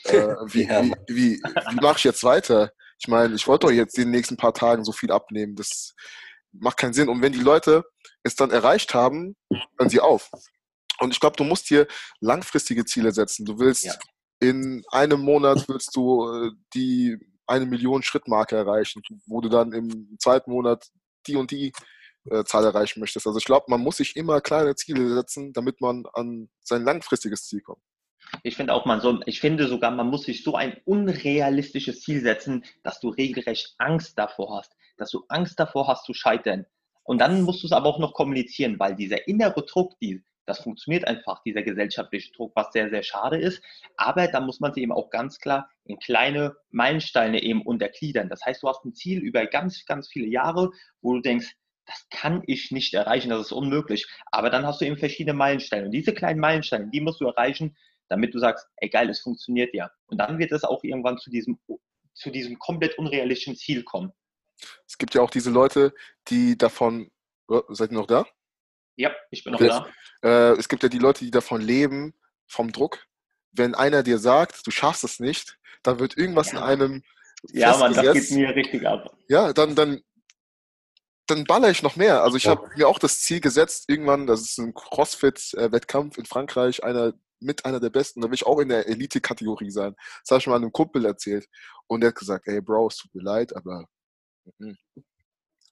Äh, wie, ja. wie, wie, wie mache ich jetzt weiter? Ich meine, ich wollte doch jetzt in den nächsten paar Tagen so viel abnehmen. Das macht keinen Sinn. Und wenn die Leute es dann erreicht haben, hören sie auf. Und ich glaube, du musst hier langfristige Ziele setzen. Du willst ja. in einem Monat willst du äh, die eine Million Schrittmarke erreichen, wo du dann im zweiten Monat die und die äh, Zahl erreichen möchtest. Also ich glaube, man muss sich immer kleine Ziele setzen, damit man an sein langfristiges Ziel kommt. Ich finde auch, man soll, ich finde sogar, man muss sich so ein unrealistisches Ziel setzen, dass du regelrecht Angst davor hast, dass du Angst davor hast zu scheitern. Und dann musst du es aber auch noch kommunizieren, weil dieser innere Druck, die, das funktioniert einfach, dieser gesellschaftliche Druck, was sehr, sehr schade ist. Aber da muss man sie eben auch ganz klar in kleine Meilensteine eben untergliedern. Das heißt, du hast ein Ziel über ganz, ganz viele Jahre, wo du denkst, das kann ich nicht erreichen, das ist unmöglich. Aber dann hast du eben verschiedene Meilensteine. Und diese kleinen Meilensteine, die musst du erreichen, damit du sagst, ey geil, es funktioniert ja. Und dann wird es auch irgendwann zu diesem, zu diesem komplett unrealistischen Ziel kommen. Es gibt ja auch diese Leute, die davon, oh, seid ihr noch da? Ja, ich bin noch da. Äh, es gibt ja die Leute, die davon leben, vom Druck. Wenn einer dir sagt, du schaffst es nicht, dann wird irgendwas ja. in einem ja, man, das geht mir richtig ab. Ja, dann, dann, dann baller ich noch mehr. Also ich ja. habe mir auch das Ziel gesetzt, irgendwann, das ist ein Crossfit-Wettkampf in Frankreich, einer mit einer der besten. Da will ich auch in der Elite-Kategorie sein. Das habe ich mal einem Kumpel erzählt. Und der hat gesagt, ey Bro, es tut mir leid, aber mhm.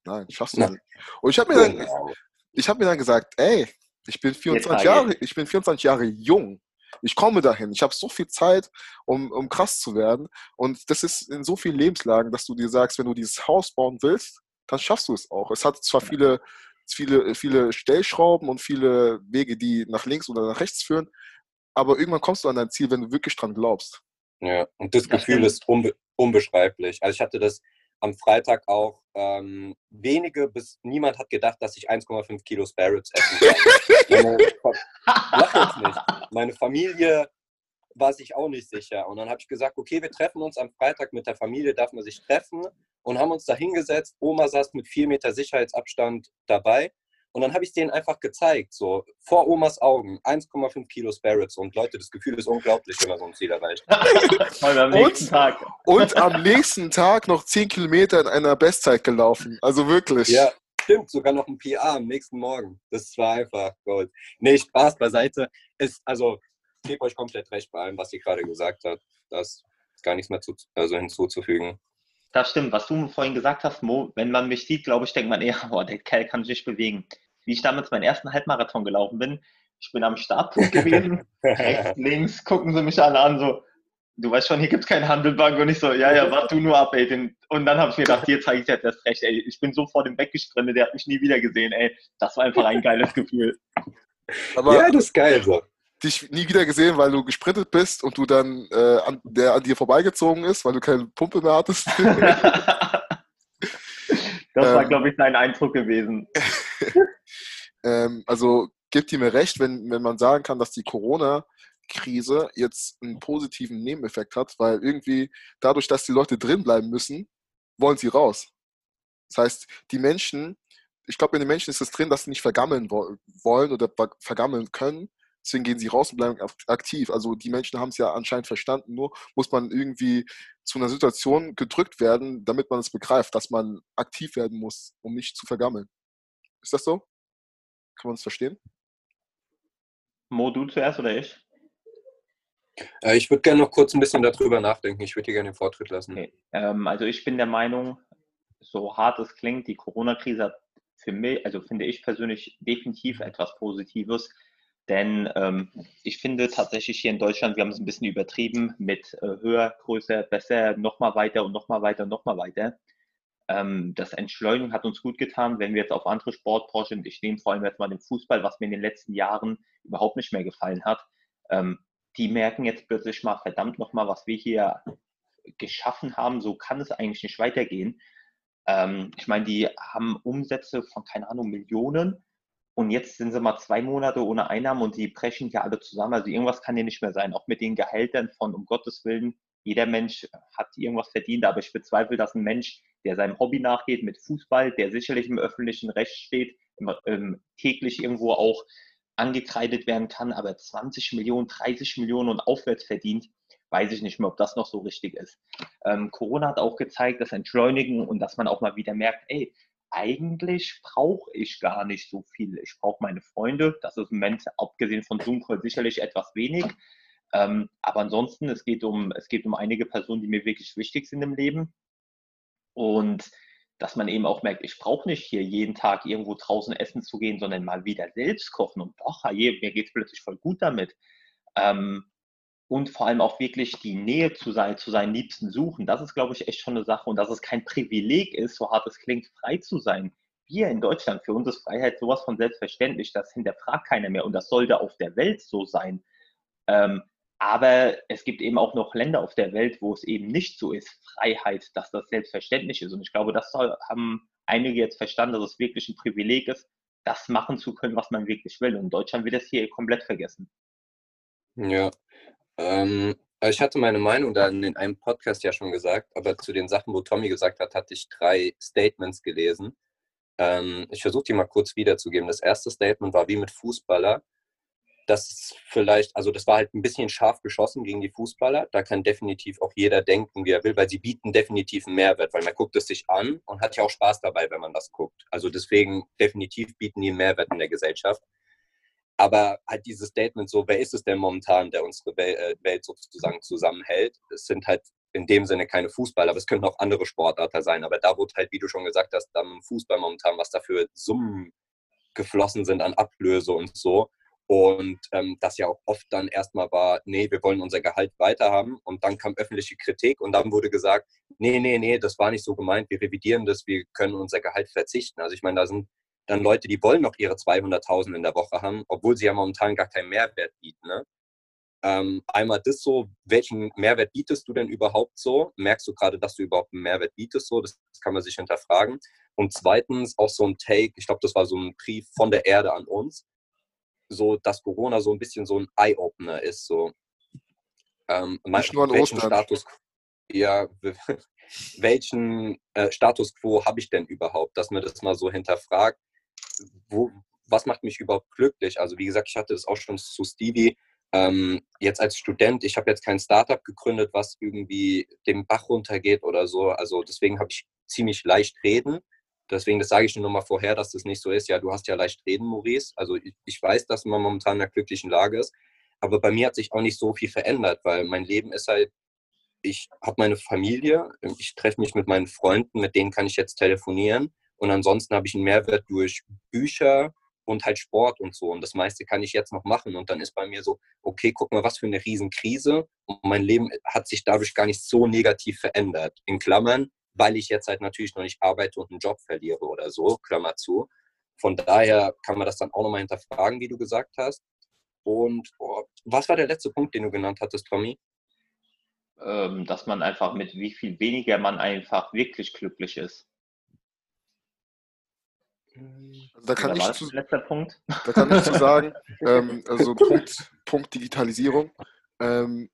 nein, schaffst du nicht. Und ich habe mir, dann, genau. ich hab mir dann gesagt, ey, ich bin 24 Jahre, ich bin 24 Jahre jung. Ich komme dahin. Ich habe so viel Zeit, um, um krass zu werden. Und das ist in so vielen Lebenslagen, dass du dir sagst, wenn du dieses Haus bauen willst, dann schaffst du es auch. Es hat zwar viele, viele, viele Stellschrauben und viele Wege, die nach links oder nach rechts führen, aber irgendwann kommst du an dein Ziel, wenn du wirklich dran glaubst. Ja, und das Gefühl ist unbe unbeschreiblich. Also ich hatte das am Freitag auch ähm, wenige bis niemand hat gedacht, dass ich 1,5 Kilo Spare Ribs essen kann. Meine, lach jetzt nicht. Meine Familie war sich auch nicht sicher. Und dann habe ich gesagt, okay, wir treffen uns am Freitag mit der Familie, darf man sich treffen und haben uns da hingesetzt. Oma saß mit vier Meter Sicherheitsabstand dabei. Und dann habe ich es denen einfach gezeigt, so vor Omas Augen, 1,5 Kilo Sparrows. Und Leute, das Gefühl ist unglaublich, wenn man so ein Ziel erreicht. am nächsten und, Tag. und am nächsten Tag noch 10 Kilometer in einer Bestzeit gelaufen. Also wirklich. Ja, stimmt. Sogar noch ein PR am nächsten Morgen. Das war einfach Gold. Nee, Spaß beiseite. Ist, also, ich gebe euch komplett recht bei allem, was ihr gerade gesagt habt. Das ist gar nichts mehr zu, also hinzuzufügen. Das stimmt, was du vorhin gesagt hast, Mo, wenn man mich sieht, glaube ich, denkt man eher, boah, der Kerl kann sich bewegen. Wie ich damals meinen ersten Halbmarathon gelaufen bin, ich bin am Startpunkt gewesen, rechts, links, gucken sie mich alle an, so, du weißt schon, hier gibt es keine Handelbank und ich so, ja, ja, warte du nur ab, ey. Und dann habe ich mir gedacht, hier zeige ich jetzt erst recht, ey. Ich bin so vor dem weggesprintet, der hat mich nie wieder gesehen, ey. Das war einfach ein geiles Gefühl. Aber ja, das ist geil so dich nie wieder gesehen, weil du gesprintet bist und du dann äh, an, der an dir vorbeigezogen ist, weil du keine Pumpe mehr hattest. das war, ähm, glaube ich, dein Eindruck gewesen. ähm, also gibt ihr mir recht, wenn, wenn man sagen kann, dass die Corona-Krise jetzt einen positiven Nebeneffekt hat, weil irgendwie dadurch, dass die Leute drin bleiben müssen, wollen sie raus. Das heißt, die Menschen, ich glaube, in den Menschen ist es drin, dass sie nicht vergammeln wollen oder vergammeln können. Deswegen gehen sie raus und bleiben aktiv. Also die Menschen haben es ja anscheinend verstanden. Nur muss man irgendwie zu einer Situation gedrückt werden, damit man es begreift, dass man aktiv werden muss, um nicht zu vergammeln. Ist das so? Kann man es verstehen? Mo, du zuerst oder ich? Äh, ich würde gerne noch kurz ein bisschen darüber nachdenken. Ich würde dir gerne den Vortritt lassen. Okay. Ähm, also ich bin der Meinung, so hart es klingt, die Corona-Krise hat für mich, also finde ich persönlich definitiv etwas Positives, denn ähm, ich finde tatsächlich hier in Deutschland, wir haben es ein bisschen übertrieben mit äh, höher, größer, besser, nochmal weiter und nochmal weiter und nochmal weiter. Ähm, das Entschleunigen hat uns gut getan, wenn wir jetzt auf andere Sportbranchen, ich nehme vor allem jetzt mal den Fußball, was mir in den letzten Jahren überhaupt nicht mehr gefallen hat, ähm, die merken jetzt plötzlich mal, verdammt nochmal, was wir hier geschaffen haben, so kann es eigentlich nicht weitergehen. Ähm, ich meine, die haben Umsätze von, keine Ahnung, Millionen und jetzt sind sie mal zwei Monate ohne Einnahmen und die brechen ja alle zusammen. Also irgendwas kann ja nicht mehr sein. Auch mit den Gehältern von, um Gottes Willen, jeder Mensch hat irgendwas verdient, aber ich bezweifle, dass ein Mensch, der seinem Hobby nachgeht mit Fußball, der sicherlich im öffentlichen Recht steht, immer, ähm, täglich irgendwo auch angekreidet werden kann, aber 20 Millionen, 30 Millionen und aufwärts verdient, weiß ich nicht mehr, ob das noch so richtig ist. Ähm, Corona hat auch gezeigt, das Entschleunigen und dass man auch mal wieder merkt, ey, eigentlich brauche ich gar nicht so viel. Ich brauche meine Freunde, das ist im Moment, abgesehen von Zoom Call, sicherlich etwas wenig. Ähm, aber ansonsten, es geht, um, es geht um einige Personen, die mir wirklich wichtig sind im Leben. Und dass man eben auch merkt, ich brauche nicht hier jeden Tag irgendwo draußen essen zu gehen, sondern mal wieder selbst kochen. Und doch, mir geht es plötzlich voll gut damit. Ähm, und vor allem auch wirklich die Nähe zu, sein, zu seinen Liebsten suchen. Das ist, glaube ich, echt schon eine Sache und dass es kein Privileg ist, so hart es klingt, frei zu sein. Wir in Deutschland, für uns ist Freiheit sowas von selbstverständlich, das hinterfragt keiner mehr und das sollte auf der Welt so sein. Ähm, aber es gibt eben auch noch Länder auf der Welt, wo es eben nicht so ist, Freiheit, dass das selbstverständlich ist. Und ich glaube, das haben einige jetzt verstanden, dass es wirklich ein Privileg ist, das machen zu können, was man wirklich will. Und in Deutschland wird das hier komplett vergessen. Ja, ähm, ich hatte meine Meinung dann in einem Podcast ja schon gesagt, aber zu den Sachen, wo Tommy gesagt hat, hatte ich drei Statements gelesen. Ähm, ich versuche die mal kurz wiederzugeben. Das erste Statement war wie mit Fußballer. Das ist vielleicht, also das war halt ein bisschen scharf geschossen gegen die Fußballer. Da kann definitiv auch jeder denken, wie er will, weil sie bieten definitiv einen Mehrwert, weil man guckt es sich an und hat ja auch Spaß dabei, wenn man das guckt. Also deswegen definitiv bieten die einen Mehrwert in der Gesellschaft. Aber halt dieses Statement so, wer ist es denn momentan, der unsere äh, Welt sozusagen zusammenhält? Es sind halt in dem Sinne keine Fußballer, aber es könnten auch andere Sportarten sein. Aber da wurde halt, wie du schon gesagt hast, im Fußball momentan, was dafür Summen geflossen sind an Ablöse und so. Und ähm, das ja auch oft dann erstmal war, nee, wir wollen unser Gehalt weiterhaben. Und dann kam öffentliche Kritik und dann wurde gesagt, nee, nee, nee, das war nicht so gemeint, wir revidieren das, wir können unser Gehalt verzichten. Also ich meine, da sind dann Leute, die wollen noch ihre 200.000 in der Woche haben, obwohl sie ja momentan gar keinen Mehrwert bieten. Ne? Ähm, einmal das so, welchen Mehrwert bietest du denn überhaupt so? Merkst du gerade, dass du überhaupt einen Mehrwert bietest so? Das, das kann man sich hinterfragen. Und zweitens auch so ein Take, ich glaube, das war so ein Brief von der Erde an uns, so dass Corona so ein bisschen so ein Eye-Opener ist. So. ähm, Nicht nur an welchen Ostern. Status, ja, welchen äh, Status quo habe ich denn überhaupt, dass man das mal so hinterfragt, wo, was macht mich überhaupt glücklich? Also wie gesagt, ich hatte das auch schon zu Stevie, ähm, jetzt als Student, ich habe jetzt kein Startup gegründet, was irgendwie dem Bach runtergeht oder so. Also deswegen habe ich ziemlich leicht reden. Deswegen, das sage ich nur mal vorher, dass das nicht so ist. Ja, du hast ja leicht reden, Maurice. Also ich, ich weiß, dass man momentan in einer glücklichen Lage ist. Aber bei mir hat sich auch nicht so viel verändert, weil mein Leben ist halt, ich habe meine Familie, ich treffe mich mit meinen Freunden, mit denen kann ich jetzt telefonieren. Und ansonsten habe ich einen Mehrwert durch Bücher, und halt Sport und so. Und das meiste kann ich jetzt noch machen. Und dann ist bei mir so, okay, guck mal, was für eine Riesenkrise. Und mein Leben hat sich dadurch gar nicht so negativ verändert. In Klammern, weil ich jetzt halt natürlich noch nicht arbeite und einen Job verliere oder so, Klammer zu. Von daher kann man das dann auch nochmal hinterfragen, wie du gesagt hast. Und oh, was war der letzte Punkt, den du genannt hattest, Tommy? Ähm, dass man einfach mit wie viel weniger man einfach wirklich glücklich ist. Also da, kann ich zu, da kann ich zu sagen, ähm, also Punkt, Punkt Digitalisierung. Ähm,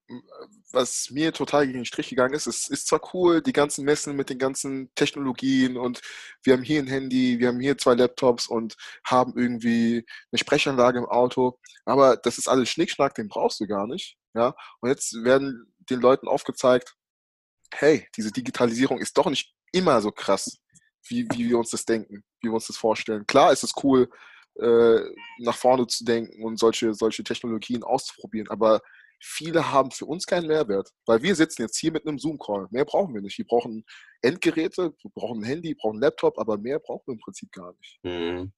was mir total gegen den Strich gegangen ist, es ist zwar cool, die ganzen Messen mit den ganzen Technologien und wir haben hier ein Handy, wir haben hier zwei Laptops und haben irgendwie eine Sprechanlage im Auto, aber das ist alles Schnickschnack, den brauchst du gar nicht. Ja? Und jetzt werden den Leuten aufgezeigt, hey, diese Digitalisierung ist doch nicht immer so krass, wie, wie wir uns das denken, wie wir uns das vorstellen. Klar ist es cool, äh, nach vorne zu denken und solche, solche Technologien auszuprobieren, aber viele haben für uns keinen Mehrwert, weil wir sitzen jetzt hier mit einem Zoom-Call. Mehr brauchen wir nicht. Wir brauchen Endgeräte, wir brauchen ein Handy, wir brauchen einen Laptop, aber mehr brauchen wir im Prinzip gar nicht. Mhm.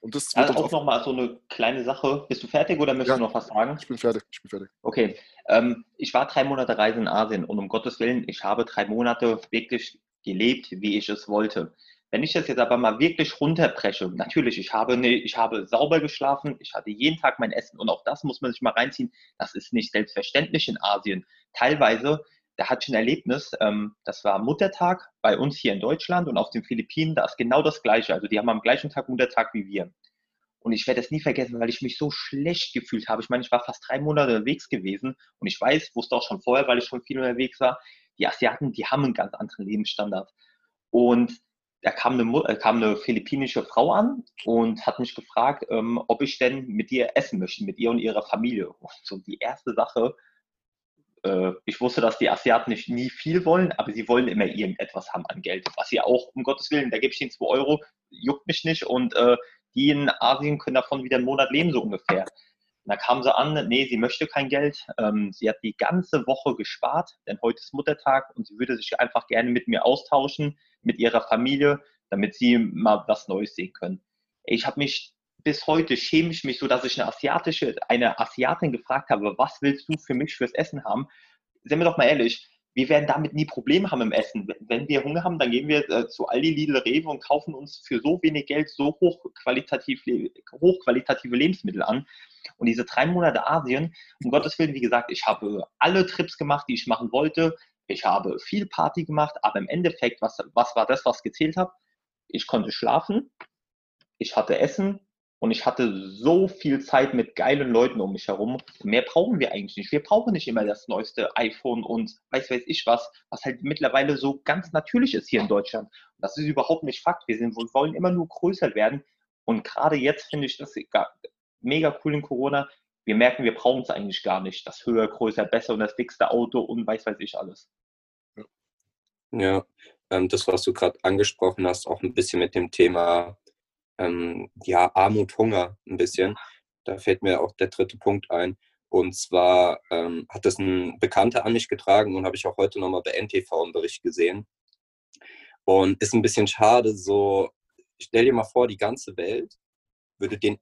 Und das wird Also auch nochmal so eine kleine Sache. Bist du fertig oder möchtest Ja. du noch was sagen? ich bin fertig, ich bin fertig. Okay, ähm, ich war drei Monate Reise in Asien und um Gottes Willen, ich habe drei Monate wirklich gelebt, wie ich es wollte. Wenn ich das jetzt aber mal wirklich runterbreche, natürlich, ich habe, ne, ich habe sauber geschlafen, ich hatte jeden Tag mein Essen und auch das muss man sich mal reinziehen, das ist nicht selbstverständlich in Asien. Teilweise, da hatte ich ein Erlebnis, ähm, das war Muttertag bei uns hier in Deutschland und auf den Philippinen, da ist genau das Gleiche. Also die haben am gleichen Tag Muttertag wie wir. Und ich werde es nie vergessen, weil ich mich so schlecht gefühlt habe. Ich meine, ich war fast drei Monate unterwegs gewesen und ich weiß, wusste auch schon vorher, weil ich schon viel unterwegs war, die Asiaten, die haben einen ganz anderen Lebensstandard. Und da kam eine, äh, kam eine philippinische Frau an und hat mich gefragt, ähm, ob ich denn mit ihr essen möchte, mit ihr und ihrer Familie. Und so die erste Sache, äh, ich wusste, dass die Asiaten nicht nie viel wollen, aber sie wollen immer irgendetwas haben an Geld. Was sie auch, um Gottes Willen, da gebe ich ihnen 2 Euro, juckt mich nicht und äh, die in Asien können davon wieder einen Monat leben, so ungefähr. Und da kam sie an, nee, sie möchte kein Geld. Ähm, sie hat die ganze Woche gespart, denn heute ist Muttertag und sie würde sich einfach gerne mit mir austauschen, mit ihrer Familie, damit sie mal was Neues sehen können. Ich habe mich bis heute schäme ich mich so, dass ich eine asiatische, eine Asiatin gefragt habe, was willst du für mich fürs Essen haben? Seien wir doch mal ehrlich, wir werden damit nie Probleme haben im Essen. Wenn wir Hunger haben, dann gehen wir äh, zu Aldi, Lidl, Rewe und kaufen uns für so wenig Geld so hochqualitativ, hochqualitative Lebensmittel an. Und diese drei Monate Asien, um Gottes Willen, wie gesagt, ich habe alle Trips gemacht, die ich machen wollte. Ich habe viel Party gemacht, aber im Endeffekt, was, was war das, was gezählt hat? Ich konnte schlafen, ich hatte Essen und ich hatte so viel Zeit mit geilen Leuten um mich herum. Mehr brauchen wir eigentlich nicht. Wir brauchen nicht immer das neueste iPhone und weiß weiß ich was, was halt mittlerweile so ganz natürlich ist hier in Deutschland. Das ist überhaupt nicht Fakt. Wir, sind, wir wollen immer nur größer werden. Und gerade jetzt finde ich das mega cool in Corona. Wir merken, wir brauchen es eigentlich gar nicht. Das höher, größer, besser und das dickste Auto und weiß weiß ich alles. Ja, ähm, das, was du gerade angesprochen hast, auch ein bisschen mit dem Thema ähm, ja, Armut, Hunger ein bisschen. Da fällt mir auch der dritte Punkt ein. Und zwar ähm, hat das ein Bekannter an mich getragen und habe ich auch heute nochmal bei NTV einen Bericht gesehen. Und ist ein bisschen schade, so, stell dir mal vor, die ganze Welt würde den